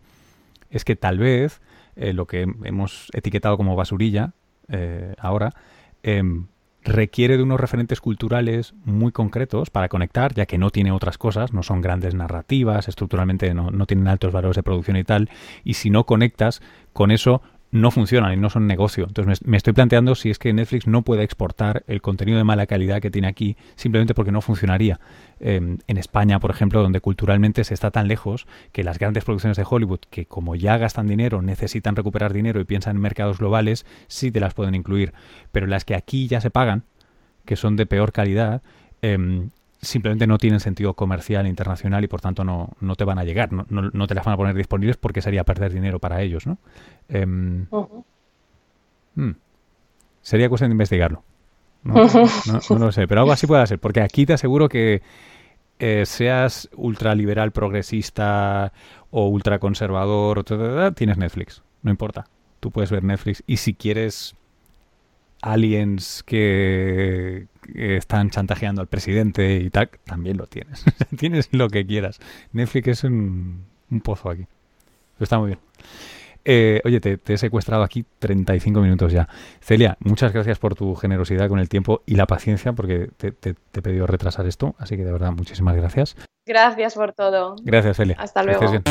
B: es que tal vez eh, lo que hemos etiquetado como basurilla eh, ahora em, requiere de unos referentes culturales muy concretos para conectar, ya que no tiene otras cosas, no son grandes narrativas, estructuralmente no, no tienen altos valores de producción y tal, y si no conectas con eso, no funcionan y no son negocio. Entonces me, estoy planteando si es que Netflix no puede exportar el contenido de mala calidad que tiene aquí simplemente porque no funcionaría. Em, en España, por ejemplo, donde culturalmente se está tan lejos que las grandes producciones de Hollywood, que como ya gastan dinero, necesitan recuperar dinero y piensan en mercados globales, sí te las pueden incluir. Pero las que aquí ya se pagan, que son de peor calidad, eh, simplemente no tienen sentido comercial internacional y por tanto no, no te van a llegar, no, no, te las van a poner disponibles porque sería perder dinero para ellos, ¿no? Em, hmm. Sería cuestión de investigarlo. No, lo sé, pero algo así puede ser, porque aquí te aseguro que eh, seas ultraliberal, progresista o ultraconservador, tienes Netflix, no importa. Tú puedes ver Netflix y si quieres aliens que, están chantajeando al presidente y tal, también lo tienes. tienes lo que quieras. Netflix es un, pozo aquí. está muy bien. Eh, oye, te, he secuestrado aquí 35 minutos ya. Celia, muchas gracias por tu generosidad con el tiempo y la paciencia, porque te, he pedido retrasar esto, así que de verdad, muchísimas gracias.
C: Gracias por todo.
B: Gracias, Celia.
C: Hasta luego.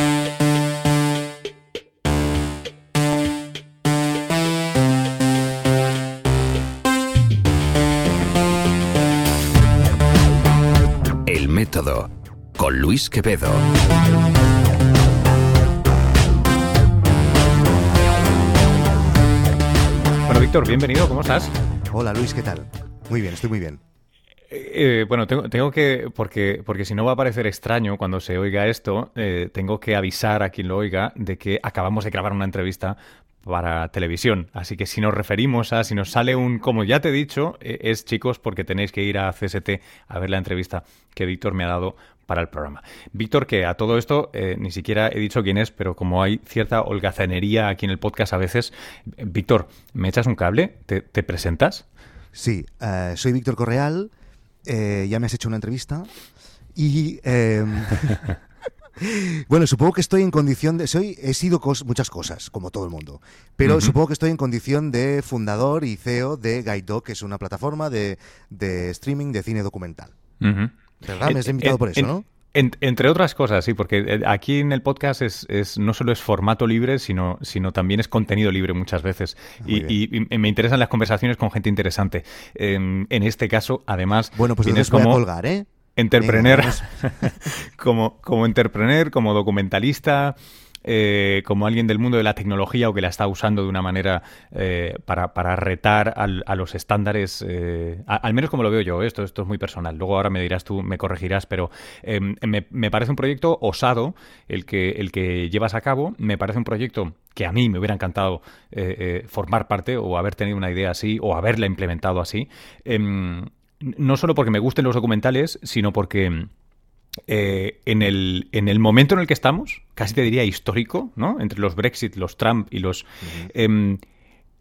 A: Todo con Luis Quevedo.
B: Bueno, Víctor, bienvenido, ¿cómo estás?
D: Hola Luis, ¿qué tal? Muy bien, estoy muy bien.
B: Eh, eh, bueno, tengo, tengo, que, porque, porque si no va a parecer extraño cuando se oiga esto, eh, tengo que avisar a quien lo oiga de que acabamos de grabar una entrevista para televisión. Así que si nos referimos a, si nos sale un, como ya te he dicho, eh, es chicos porque tenéis que ir a CST a ver la entrevista que Víctor me ha dado para el programa. Víctor, que a todo esto eh, ni siquiera he dicho quién es, pero como hay cierta holgazanería aquí en el podcast a veces, Víctor, ¿me echas un cable? ¿Te, presentas?
D: Sí, eh, soy Víctor Correal, ya me has hecho una entrevista y... Em, Bueno, supongo que estoy en condición de. Soy, he sido muchas cosas, como todo el mundo. Pero supongo que estoy en condición de fundador y CEO de Guide que es una plataforma de, streaming de cine documental. ¿Verdad? Me has invitado por eso, ¿no?
B: entre otras cosas, sí, porque eh, aquí en el podcast es, no solo es formato libre, sino, sino también es contenido libre muchas veces. Y, me interesan las conversaciones con gente interesante. en este caso, además,
D: bueno, pues tienes como... colgar, ¿eh?
B: Entrepreneur, como, como entrepreneur, como documentalista, eh, como alguien del mundo de la tecnología o que la está usando de una manera eh, para, para, retar a los estándares, eh, al menos como lo veo yo, esto, esto es muy personal. Luego ahora me dirás tú, me corregirás, pero em, me, me, parece un proyecto osado el que, el que llevas a cabo, me parece un proyecto que a mí me hubiera encantado formar parte o haber tenido una idea así o haberla implementado así. No solo porque me gusten los documentales, sino porque eh, en, el, en el momento en el que estamos, casi te diría histórico, ¿no? Entre los Brexit, los Trump y los... Em,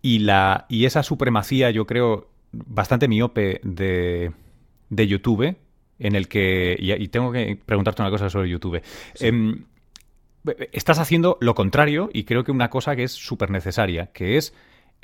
B: y, la, y esa supremacía, yo creo, bastante miope de, de YouTube, en el que... Y, tengo que preguntarte una cosa sobre YouTube. Em, estás haciendo lo contrario y creo que una cosa que es súper necesaria, que es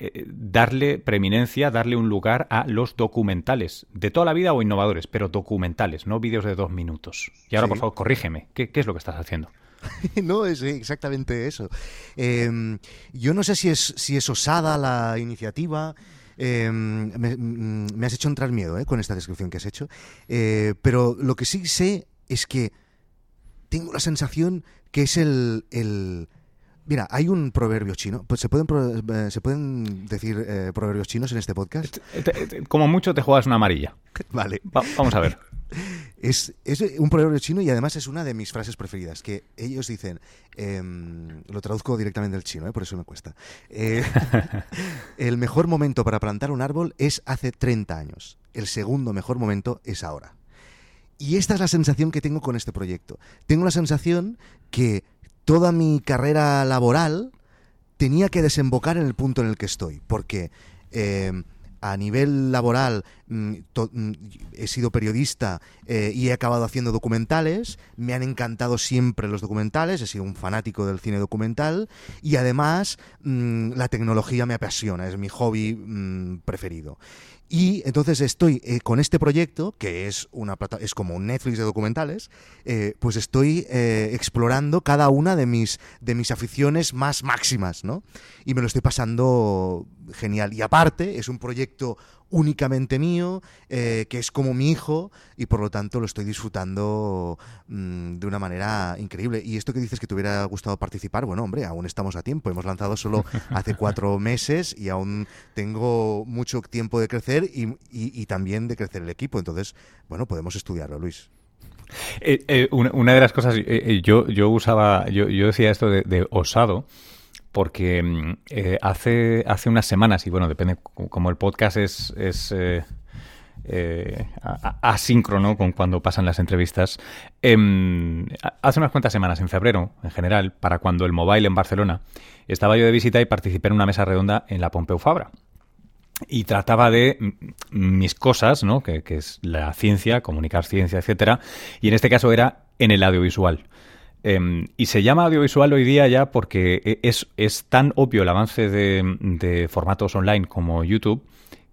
B: eh, darle preeminencia, darle un lugar a los documentales, de toda la vida o innovadores, pero documentales, no vídeos de dos minutos. Y ahora, por favor, corrígeme, ¿qué, es lo que estás haciendo?
D: no, es exactamente eso. Em, yo no sé si es, si es osada la iniciativa. Em, mm, me, has hecho entrar miedo eh, con esta descripción que has hecho. Eh, pero lo que sí sé es que tengo la sensación que es el Mira, hay un proverbio chino. Pues, ¿Se pueden, eh, ¿se pueden decir eh, proverbios chinos en este podcast?
B: Como mucho te juegas una amarilla.
D: Vale.
B: vamos a ver.
D: Es, un proverbio chino y además es una de mis frases preferidas, que ellos dicen, em, lo traduzco directamente del chino, eh, por eso me cuesta, el mejor momento para plantar un árbol es hace 30 años, el segundo mejor momento es ahora. Y esta es la sensación que tengo con este proyecto. Tengo la sensación que toda mi carrera laboral tenía que desembocar en el punto en el que estoy, porque eh, a nivel laboral mm, mm, he sido periodista eh, y he acabado haciendo documentales, me han encantado siempre los documentales, he sido un fanático del cine documental y además mm, la tecnología me apasiona, es mi hobby preferido. Y entonces estoy eh, con este proyecto, que es, una plata es como un Netflix de documentales, eh, pues estoy explorando cada una de mis, de mis aficiones más máximas, ¿no? Y me lo estoy pasando genial. Y aparte, es un proyecto únicamente mío, eh, que es como mi hijo y por lo tanto lo estoy disfrutando mm, de una manera increíble. Y esto que dices que te hubiera gustado participar, bueno, hombre, aún estamos a tiempo. Hemos lanzado solo hace cuatro meses y aún tengo mucho tiempo de crecer y, también de crecer el equipo. Entonces, bueno, podemos estudiarlo, Luis.
B: Eh, eh, una, de las cosas, yo, yo usaba, yo, yo decía esto de osado, porque mm, eh, hace, hace unas semanas, y bueno, depende, como el podcast es, es eh, eh, asíncrono con cuando pasan las entrevistas, em, hace unas cuantas semanas, en febrero en general, para cuando el mobile en Barcelona, estaba yo de visita y participé en una mesa redonda en la Pompeu Fabra. Y trataba de mis cosas, ¿no? Que, que es la ciencia, comunicar ciencia, etcétera. Y en este caso era en el audiovisual. Em, y se llama audiovisual hoy día ya porque e, es, es tan obvio el avance de, formatos online como YouTube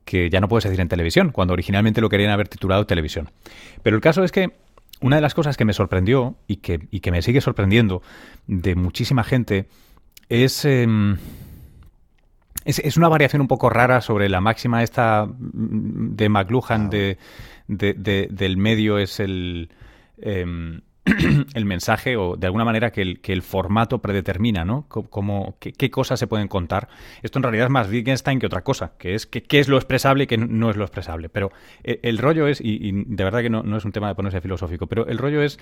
B: que ya no puedes decir en televisión, cuando originalmente lo querían haber titulado televisión. Pero el caso es que una de las cosas que me sorprendió y que, y que me sigue sorprendiendo de muchísima gente es, em, es, una variación un poco rara sobre la máxima esta de McLuhan de, del medio es el... Em, el mensaje o de alguna manera que el, que el formato predetermina, ¿no? Como, qué, cosas se pueden contar. Esto en realidad es más Wittgenstein que otra cosa, que es qué es lo expresable y qué no es lo expresable. Pero eh, el, rollo es, y, de verdad que no, es un tema de ponerse filosófico, pero el rollo es,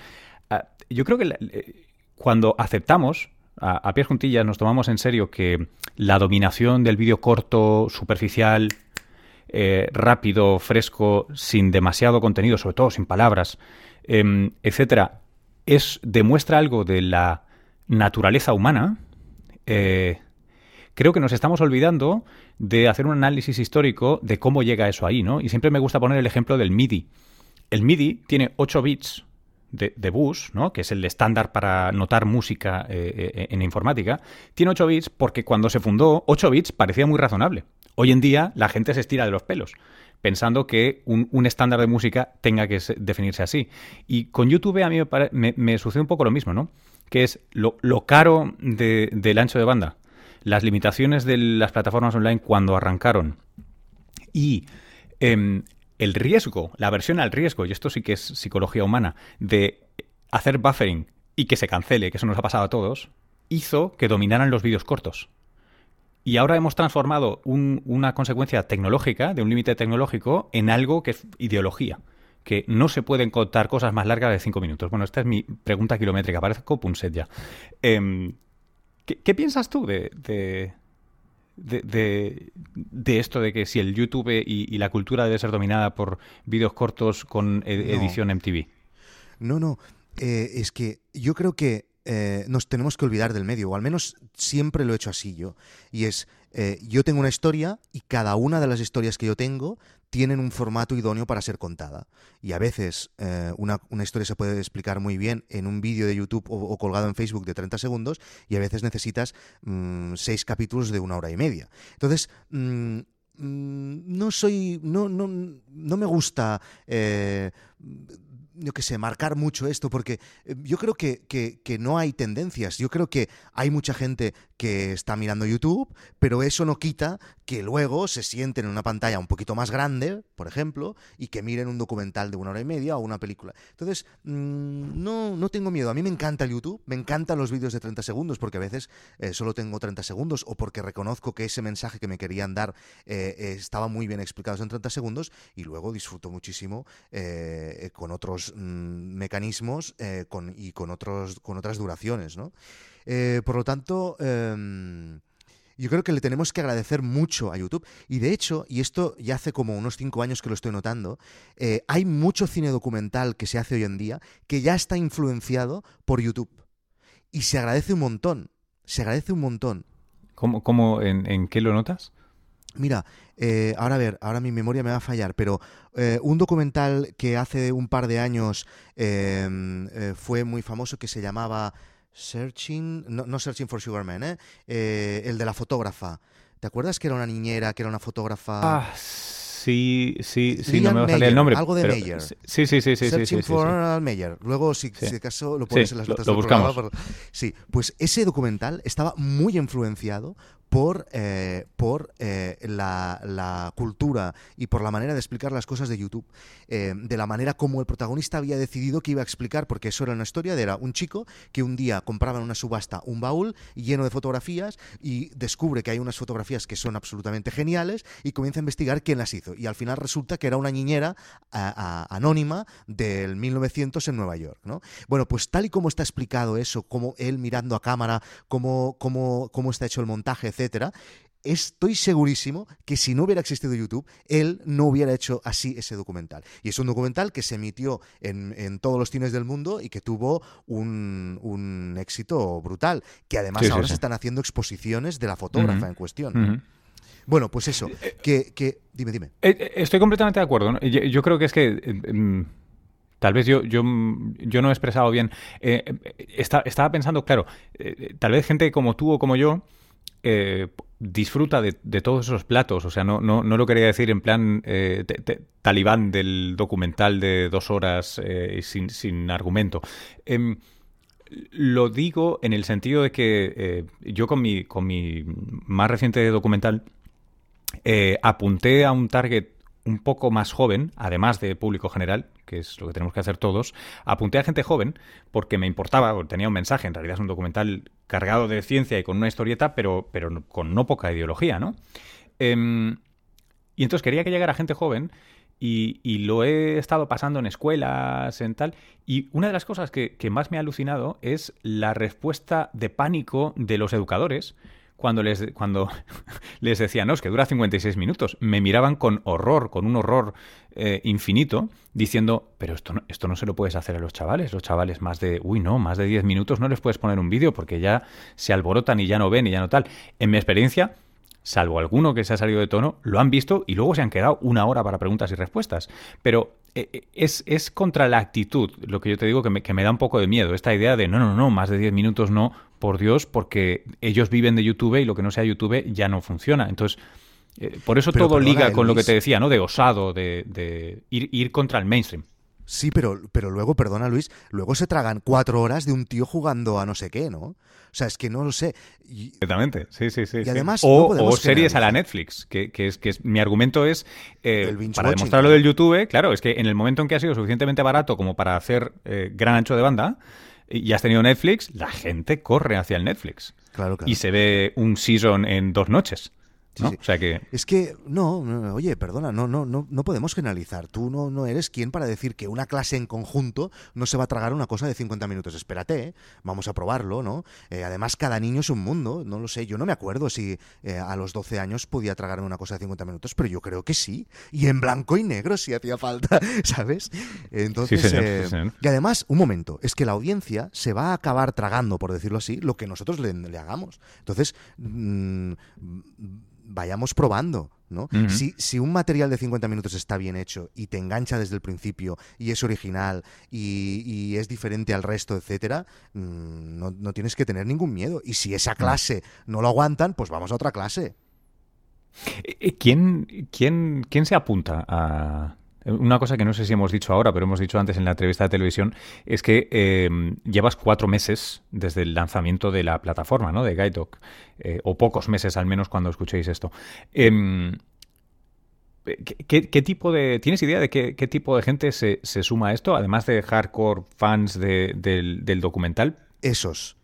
B: ah, yo creo que cuando aceptamos a, pies juntillas, nos tomamos en serio que la dominación del vídeo corto, superficial, eh, rápido, fresco, sin demasiado contenido, sobre todo sin palabras, em, etcétera, es demuestra algo de la naturaleza humana. Eh, creo que nos estamos olvidando de hacer un análisis histórico de cómo llega eso ahí, ¿no? Y siempre me gusta poner el ejemplo del MIDI. El MIDI tiene 8 bits de, bus, ¿no? que es el estándar para notar música eh, eh, en informática, tiene 8 bits porque cuando se fundó, 8 bits parecía muy razonable. Hoy en día la gente se estira de los pelos pensando que un, estándar de música tenga que definirse así. Y con YouTube a mí me, sucede un poco lo mismo, ¿no? Que es lo, caro del ancho de banda, las limitaciones de las plataformas online cuando arrancaron y em, el riesgo, la versión al riesgo, y esto sí que es psicología humana, de hacer buffering y que se cancele, que eso nos ha pasado a todos, hizo que dominaran los vídeos cortos. Y ahora hemos transformado una consecuencia tecnológica, de un límite tecnológico, en algo que es ideología. Que no se pueden contar cosas más largas de cinco minutos. Bueno, esta es mi pregunta kilométrica, parece Copunset ya. Em, ¿qué, piensas tú de, de, esto de que si el YouTube y, la cultura debe ser dominada por vídeos cortos con edición MTV?
D: No, no. Eh, es que yo creo que eh, nos tenemos que olvidar del medio, o al menos siempre lo he hecho así yo. Y es, eh, yo tengo una historia y cada una de las historias que yo tengo tienen un formato idóneo para ser contada. Y a veces eh, una, historia se puede explicar muy bien en un vídeo de YouTube o, colgado en Facebook de 30 segundos y a veces necesitas mm, seis capítulos de una hora y media. Entonces, mm, mm, no soy, no, no, no me gusta yo qué sé, marcar mucho esto, porque eh, yo creo que, que, no hay tendencias. Yo creo que hay mucha gente que está mirando YouTube, pero eso no quita que luego se sienten en una pantalla un poquito más grande, por ejemplo, y que miren un documental de una hora y media o una película. Entonces, mm, no, no tengo miedo. A mí me encanta el YouTube, me encantan los vídeos de 30 segundos, porque a veces eh, solo tengo 30 segundos, o porque reconozco que ese mensaje que me querían dar eh, estaba muy bien explicado en 30 segundos, y luego disfruto muchísimo con otros Mm, mecanismos eh, con, y con, otros, con otras duraciones, ¿no? Eh, por lo tanto, em, yo creo que le tenemos que agradecer mucho a YouTube. Y de hecho, y esto ya hace como unos cinco años que lo estoy notando, eh, hay mucho cine documental que se hace hoy en día que ya está influenciado por YouTube. Y se agradece un montón. Se agradece un montón.
B: ¿Cómo, cómo en qué lo notas?
D: Mira, eh, ahora a ver, ahora mi memoria me va a fallar, pero eh, un documental que hace un par de años eh, fue muy famoso que se llamaba Searching, no, Searching for Sugar Man, ¿eh? el de la fotógrafa. ¿Te acuerdas que era una niñera, que era una fotógrafa?
B: Ah, sí, sí, sí, no me va a salir el nombre.
D: Algo de Meyer.
B: Sí, sí, sí, sí.
D: Searching
B: sí,
D: for Meyer. Luego, si, si de caso, lo pones en las notas
B: lo, buscamos.
D: Sí, pues ese documental estaba muy influenciado por, eh, por eh, la, cultura y por la manera de explicar las cosas de YouTube, eh, de la manera como el protagonista había decidido que iba a explicar, porque eso era una historia, de era un chico que un día compraba en una subasta un baúl lleno de fotografías y descubre que hay unas fotografías que son absolutamente geniales y comienza a investigar quién las hizo. Y al final resulta que era una niñera anónima del 1900 en Nueva York. ¿no? Bueno, pues tal y como está explicado eso, como él mirando a cámara, cómo, cómo, cómo está hecho el montaje, etcétera, estoy segurísimo que si no hubiera existido YouTube, él no hubiera hecho así ese documental. Y es un documental que se emitió en, todos los cines del mundo y que tuvo un, éxito brutal. Que además ahora se están haciendo exposiciones de la fotógrafa en cuestión. Bueno, pues eso. Eh, que, que, Dime, dime.
B: Eh, eh, estoy completamente de acuerdo. Yo, creo que es que. Em, tal vez yo, yo, yo no he expresado bien. estaba pensando, claro, tal vez gente como tú o como yo eh, disfruta de, todos esos platos. O sea, no, no, no lo quería decir en plan eh, talibán del documental de dos horas eh, sin, sin, argumento. Em, lo digo en el sentido de que yo con mi, con mi más reciente documental apunté a un target un poco más joven, además de público general, que es lo que tenemos que hacer todos, apunté a gente joven porque me importaba, tenía un mensaje, en realidad es un documental cargado de ciencia y con una historieta, pero, pero con no poca ideología, ¿no? Em, y entonces quería que llegara gente joven y, lo he estado pasando en escuelas, en tal. Y una de las cosas que, más me ha alucinado es la respuesta de pánico de los educadores cuando les, cuando les decía, no, es que dura 56 minutos. Me miraban con horror, con un horror eh, infinito, diciendo, pero esto no, esto no se lo puedes hacer a los chavales. Los chavales más de, uy, no, más de 10 minutos no les puedes poner un vídeo porque ya se alborotan y ya no ven y ya no tal. En mi experiencia, salvo alguno que se ha salido de tono, lo han visto y luego se han quedado una hora para preguntas y respuestas. Pero es, es contra la actitud, lo que yo te digo, que me, que me, da un poco de miedo. Esta idea de no, no, no, más de 10 minutos no, por Dios, porque ellos viven de YouTube y lo que no sea YouTube ya no funciona. Entonces, eh, por eso todo liga con lo que te decía, ¿no? De osado, de, de ir, ir contra el mainstream.
D: Sí, pero, pero luego, perdona Luis, luego se tragan cuatro horas de un tío jugando a no sé qué, ¿no? O sea, es que no lo sé.
B: Exactamente, sí, sí, sí.
D: Y además,
B: o, series a la Netflix, que, es que mi argumento es, eh, para demostrar lo del YouTube, claro, es que en el momento en que ha sido suficientemente barato como para hacer eh, gran ancho de banda, y has tenido Netflix, la gente corre hacia el Netflix.
D: Claro, claro.
B: Y se ve un season en dos noches. O sea que...
D: Es que, no, oye, perdona, no, no, no, no podemos generalizar. Tú no, no eres quien para decir que una clase en conjunto no se va a tragar una cosa de 50 minutos. Espérate, ¿eh? vamos a probarlo, ¿no? Eh, además, cada niño es un mundo, no lo sé. Yo no me acuerdo si eh, a los 12 años podía tragarme una cosa de 50 minutos, pero yo creo que sí. Y en blanco y negro si hacía falta, ¿sabes? Entonces, y además, un momento, es que la audiencia se va a acabar tragando, por decirlo así, lo que nosotros le, hagamos. Entonces, mm, vayamos probando, ¿no? si, si, un material de 50 minutos está bien hecho y te engancha desde el principio y es original y, es diferente al resto, etcétera, mm, no, no, tienes que tener ningún miedo. Y si esa clase no lo aguantan, pues vamos a otra clase.
B: Eh, eh, ¿Quién, quién, quién se apunta a, una cosa que no sé si hemos dicho ahora, pero hemos dicho antes en la entrevista de televisión, es que eh, llevas cuatro meses desde el lanzamiento de la plataforma, ¿no? De Guide eh, o pocos meses al menos cuando escuchéis esto. Em, ¿qué, tipo de. ¿Tienes idea de qué, tipo de gente se, suma a esto? Además de hardcore fans del documental.
D: Esos.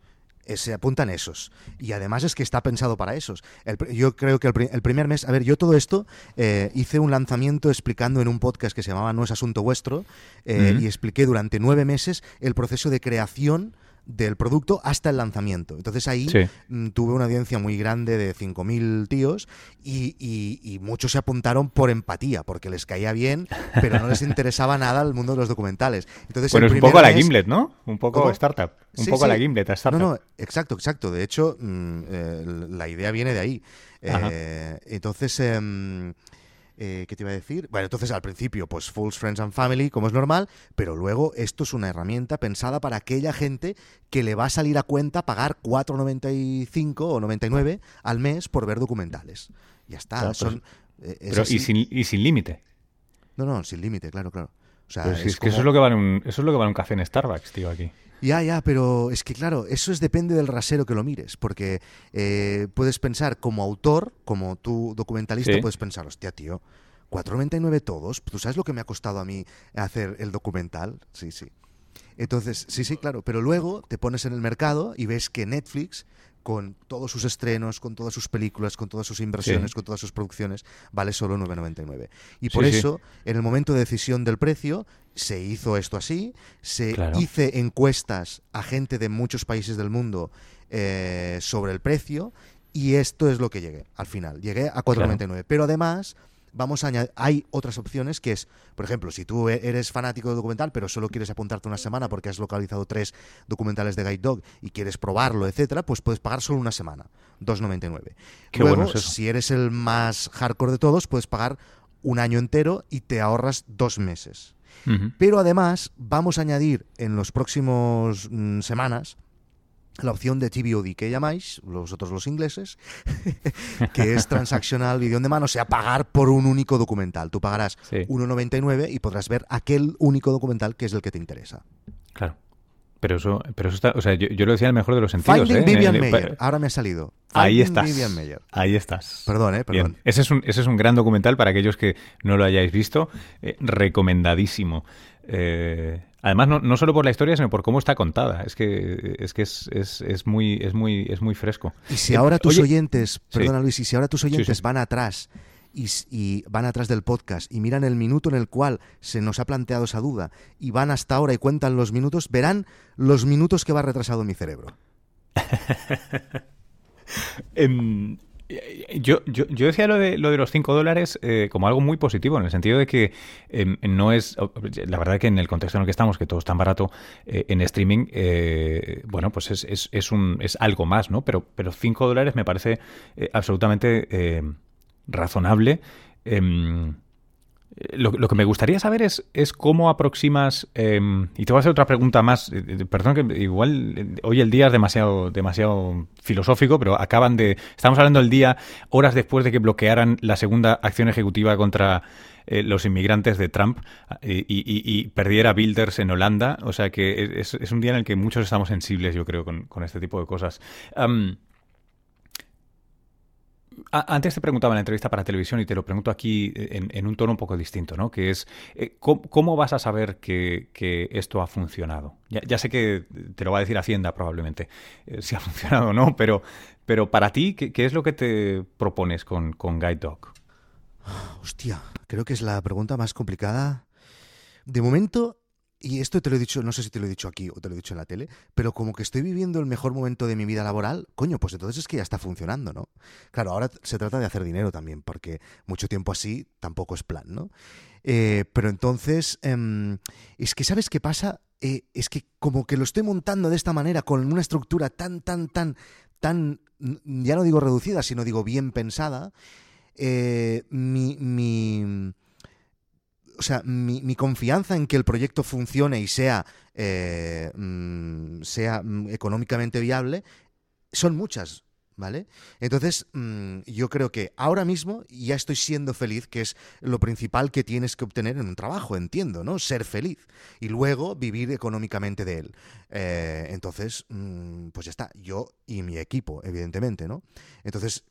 D: Eh, se apuntan esos. Y además es que está pensado para esos. yo creo que el, primer mes, a ver, yo todo esto eh, hice un lanzamiento explicando en un podcast que se llamaba No es Asunto Vuestro eh, y expliqué durante nueve meses el proceso de creación del producto hasta el lanzamiento. Entonces ahí mm, tuve una audiencia muy grande de 5.000 tíos y, y, muchos se apuntaron por empatía, porque les caía bien, pero no les interesaba nada el mundo de los documentales. Entonces,
B: bueno, es un poco a la Gimlet, ¿no? Un poco startup. Un poco a la Gimlet, a startup.
D: No, no, exacto, exacto. De hecho, mm, eh, la idea viene de ahí. Eh, entonces... Em, eh, ¿Qué te iba a decir? Bueno, entonces al principio, pues Fools, Friends and Family, como es normal, pero luego esto es una herramienta pensada para aquella gente que le va a salir a cuenta pagar 4,95 o 99 al mes por ver documentales. Ya está. son,
B: eh, pero, y sin, y sin límite.
D: No, no, sin límite, claro, claro.
B: O sea, es, que eso es lo que vale un, eso es lo que vale un café en Starbucks, tío, aquí.
D: Ya, ya, pero es que claro, eso es depende del rasero que lo mires, porque eh, puedes pensar como autor, como tú documentalista, puedes pensar, hostia, tío, 4.99 todos, ¿tú sabes lo que me ha costado a mí hacer el documental? Sí, sí. Entonces, sí, sí, claro, pero luego te pones en el mercado y ves que Netflix con todos sus estrenos, con todas sus películas, con todas sus inversiones, con todas sus producciones, vale solo 9,99. Y por eso, en el momento de decisión del precio, se hizo esto así, se hice encuestas a gente de muchos países del mundo eh, sobre el precio, y esto es lo que llegué al final. Llegué a 4,99. Pero además vamos a añadir, hay otras opciones que es, por ejemplo, si tú e-, eres fanático de documental, pero solo quieres apuntarte una semana porque has localizado tres documentales de Guide Dog y quieres probarlo, etcétera, pues puedes pagar solo una semana, 2.99. Luego, si eres el más hardcore de todos, puedes pagar un año entero y te ahorras dos meses. Pero además vamos a añadir en los próximos mm, semanas la opción de TVOD que llamáis, vosotros los ingleses, que es transaccional video de mano, o sea, pagar por un único documental. Tú pagarás 1,99 y podrás ver aquel único documental que es el que te interesa.
B: Claro. Pero eso, pero eso está, o sea, yo, lo decía el mejor de los sentidos.
D: Finding ¿eh? Vivian Mayer, ahora me ha salido.
B: ahí estás. Ahí estás.
D: Perdón, eh, perdón.
B: Ese es, un, ese es un gran documental para aquellos que no lo hayáis visto. Eh, recomendadísimo. Eh, Además, no, no, solo por la historia, sino por cómo está contada. Es que es, que es, es, es muy, es, muy, es muy fresco.
D: Y si ahora tus oyentes, perdona Luis, y si ahora tus oyentes van atrás y, van atrás del podcast y miran el minuto en el cual se nos ha planteado esa duda y van hasta ahora y cuentan los minutos, verán los minutos que va retrasado mi cerebro.
B: Em, yo, yo, yo, decía lo de, lo de los 5 dólares eh, como algo muy positivo, en el sentido de que em, no es. La verdad que en el contexto en el que estamos, que todo es tan barato eh, en streaming, eh, bueno, pues es, es, un, es algo más, ¿no? Pero, pero 5 dólares me parece absolutamente razonable. Em, lo, que me gustaría saber es, es cómo aproximas, em, y te voy a hacer otra pregunta más, eh, eh, perdón que igual eh, hoy el día es demasiado, demasiado filosófico, pero acaban de, estamos hablando del día horas después de que bloquearan la segunda acción ejecutiva contra los inmigrantes de Trump y, perdiera Builders en Holanda, o sea que es, es, un día en el que muchos estamos sensibles, yo creo, con, con este tipo de cosas. Antes te preguntaba en la entrevista para televisión y te lo pregunto aquí en, un tono un poco distinto, ¿no? Que es, eh, ¿cómo, vas a saber que, esto ha funcionado? Ya, sé que te lo va a decir Hacienda probablemente, eh, si ha funcionado o no, pero, pero para ti, ¿qué, es lo que te propones con, con Guide Dog?
D: Hostia, creo que es la pregunta más complicada. De momento, y esto te lo he dicho, no sé si te lo he dicho aquí o te lo he dicho en la tele, pero como que estoy viviendo el mejor momento de mi vida laboral, coño, pues entonces es que ya está funcionando, ¿no? Claro, ahora se trata de hacer dinero también, porque mucho tiempo así tampoco es plan, ¿no? Eh, pero entonces, em, es que ¿sabes qué pasa? Eh, es que como que lo estoy montando de esta manera, con una estructura tan, tan, tan, tan, ya no digo reducida, sino digo bien pensada, eh, mi, mi o sea, mi, confianza en que el proyecto funcione y sea, eh, mm, sea mm, económicamente viable son muchas, ¿vale? Entonces, mm, yo creo que ahora mismo ya estoy siendo feliz, que es lo principal que tienes que obtener en un trabajo, entiendo, ¿no? Ser feliz y luego vivir económicamente de él. Eh, entonces, pues ya está, yo y mi equipo, evidentemente, ¿no? Entonces,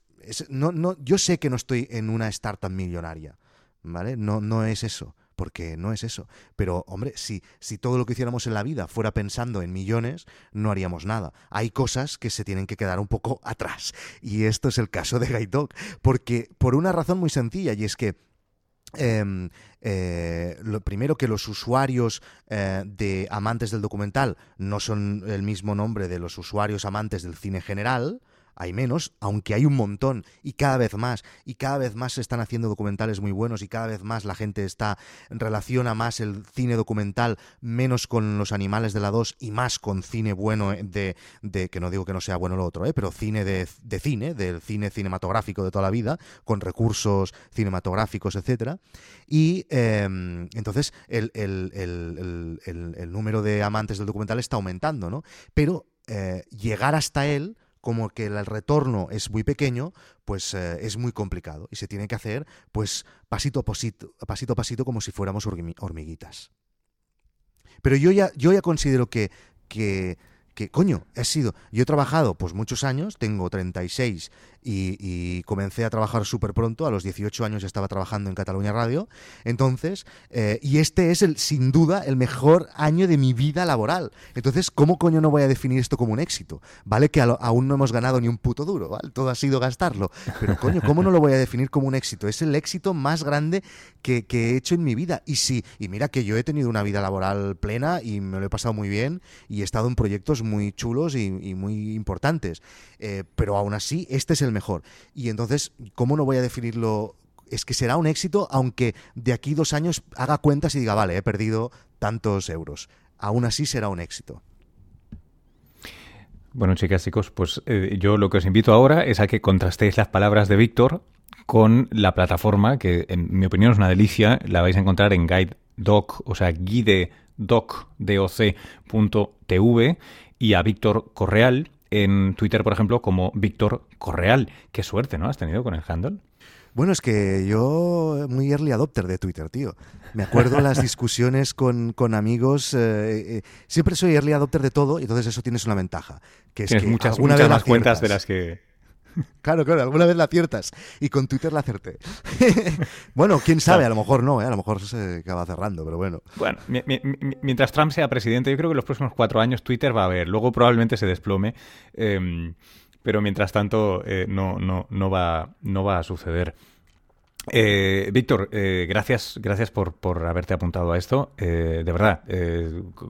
D: no, no, yo sé que no estoy en una startup millonaria, ¿vale? No, no es eso porque no es eso. Pero, hombre, si, si todo lo que hiciéramos en la vida fuera pensando en millones, no haríamos nada. Hay cosas que se tienen que quedar un poco atrás. Y esto es el caso de Dog. Porque, por una razón muy sencilla, y es que em, eh, lo primero que los usuarios eh, de amantes del documental no son el mismo nombre de los usuarios amantes del cine general, hay menos, aunque hay un montón y cada vez más, y cada vez más se están haciendo documentales muy buenos y cada vez más la gente está relaciona más el cine documental menos con los animales de la 2 y más con cine bueno de, de que no digo que no sea bueno lo otro, ¿eh? pero cine de, de, cine, del cine cinematográfico de toda la vida, con recursos cinematográficos, etcétera. Y em, entonces el, el, el, el, número de amantes del documental está aumentando, ¿no? Pero eh, llegar hasta él como que el retorno es muy pequeño, pues eh, es muy complicado y se tiene que hacer pues pasito a pasito, pasito a pasito como si fuéramos hormiguitas. Pero yo ya, yo ya considero que, que que, coño, he sido, yo he trabajado pues muchos años, tengo 36 y, y comencé a trabajar súper pronto, a los 18 años estaba trabajando en Cataluña Radio, entonces, eh, y este es el, sin duda el mejor año de mi vida laboral. Entonces, ¿cómo coño no voy a definir esto como un éxito? ¿Vale? Que aún no hemos ganado ni un puto duro, ¿vale? Todo ha sido gastarlo. Pero, coño, ¿cómo no lo voy a definir como un éxito? Es el éxito más grande que, que he hecho en mi vida. Y sí, y mira que yo he tenido una vida laboral plena y me lo he pasado muy bien y he estado en proyectos muy chulos y, muy importantes. Eh, pero aún así, este es el mejor. Y entonces, ¿cómo no voy a definirlo? Es que será un éxito, aunque de aquí dos años haga cuentas y diga, vale, he perdido tantos euros. Aún así será un éxito.
B: Bueno, chicas, chicos, pues eh, yo lo que os invito ahora es a que contrastéis las palabras de Víctor con la plataforma, que en mi opinión es una delicia, la vais a encontrar en Guide Doc, o sea, guide doc.tv y a Víctor Correal en Twitter, por ejemplo, como Víctor Correal. Qué suerte, ¿no? Has tenido con el handle.
D: Bueno, es que yo muy early adopter de Twitter, tío. Me acuerdo las discusiones con, con amigos. Eh, eh, siempre soy early adopter de todo y entonces eso tienes una ventaja. Que es
B: Tienes
D: que
B: muchas, muchas más cuentas de las que
D: Claro, claro, alguna vez la aciertas. Y con Twitter la acerté. bueno, quién sabe, a lo mejor no, ¿eh? a lo mejor se acaba cerrando, pero bueno.
B: Bueno, mientras Trump sea presidente, yo creo que los próximos cuatro años Twitter va a haber. Luego probablemente se desplome. Em, pero mientras tanto, eh, no, no, no, va, no va a suceder. Eh, Víctor, eh, gracias, gracias por, por, haberte apuntado a esto. Eh, de verdad,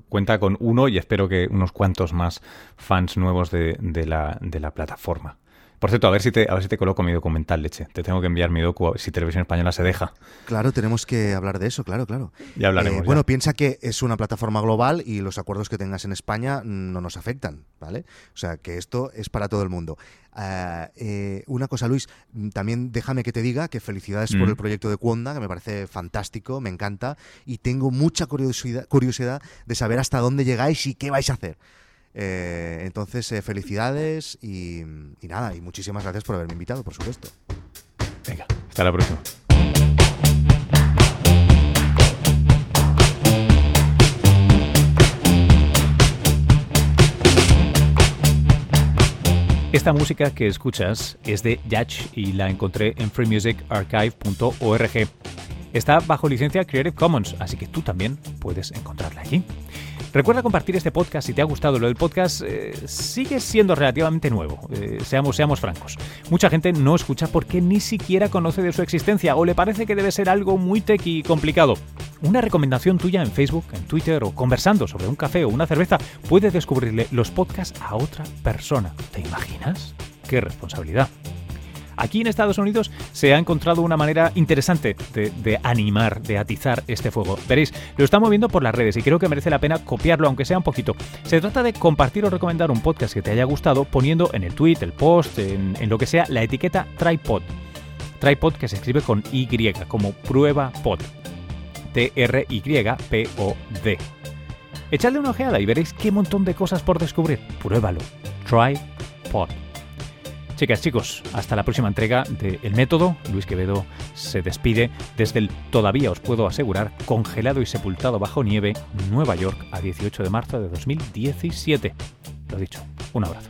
B: cuenta con uno y espero que unos cuantos más fans nuevos de, de, la, de la plataforma. Por cierto, a ver si te, a ver si te coloco mi documental, leche. Te tengo que enviar mi docu si Televisión Española se deja.
D: Claro, tenemos que hablar de eso, claro, claro.
B: Ya hablaremos.
D: bueno, piensa que es una plataforma global y los acuerdos que tengas en España no nos afectan, ¿vale? O sea, que esto es para todo el mundo. Ah, eh, una cosa, Luis, también déjame que te diga que felicidades por mm. el proyecto de Cuonda, que me parece fantástico, me encanta, y tengo mucha curiosidad, curiosidad de saber hasta dónde llegáis y qué vais a hacer. Eh, entonces, eh, felicidades y, y nada, y muchísimas gracias por haberme invitado, por supuesto.
B: Venga, hasta la próxima. Esta música que escuchas es de Yach y la encontré en freemusicarchive.org. Está bajo licencia Creative Commons, así que tú también puedes encontrarla allí. Recuerda compartir este podcast si te ha gustado. Lo del podcast eh, sigue siendo relativamente nuevo, eh, seamos, seamos francos. Mucha gente no escucha porque ni siquiera conoce de su existencia o le parece que debe ser algo muy tech y complicado. Una recomendación tuya en Facebook, en Twitter o conversando sobre un café o una cerveza puede descubrirle los podcasts a otra persona. ¿Te imaginas? ¡Qué responsabilidad! Aquí en Estados Unidos se ha encontrado una manera interesante de, animar, de atizar este fuego. Veréis, lo está moviendo por las redes y creo que merece la pena copiarlo, aunque sea un poquito. Se trata de compartir o recomendar un podcast que te haya gustado poniendo en el tweet, el post, en, lo que sea, la etiqueta Tripod. Tripod que se escribe con Y, como prueba pod. T-R-Y-P-O-D. Echadle una ojeada y veréis qué montón de cosas por descubrir. Pruébalo. Tripod. Chicas, chicos, hasta la próxima entrega de El Método. Luis Quevedo se despide desde el, todavía os puedo asegurar, congelado y sepultado bajo nieve, Nueva York, a 18 de marzo de 2017. Lo dicho, un abrazo.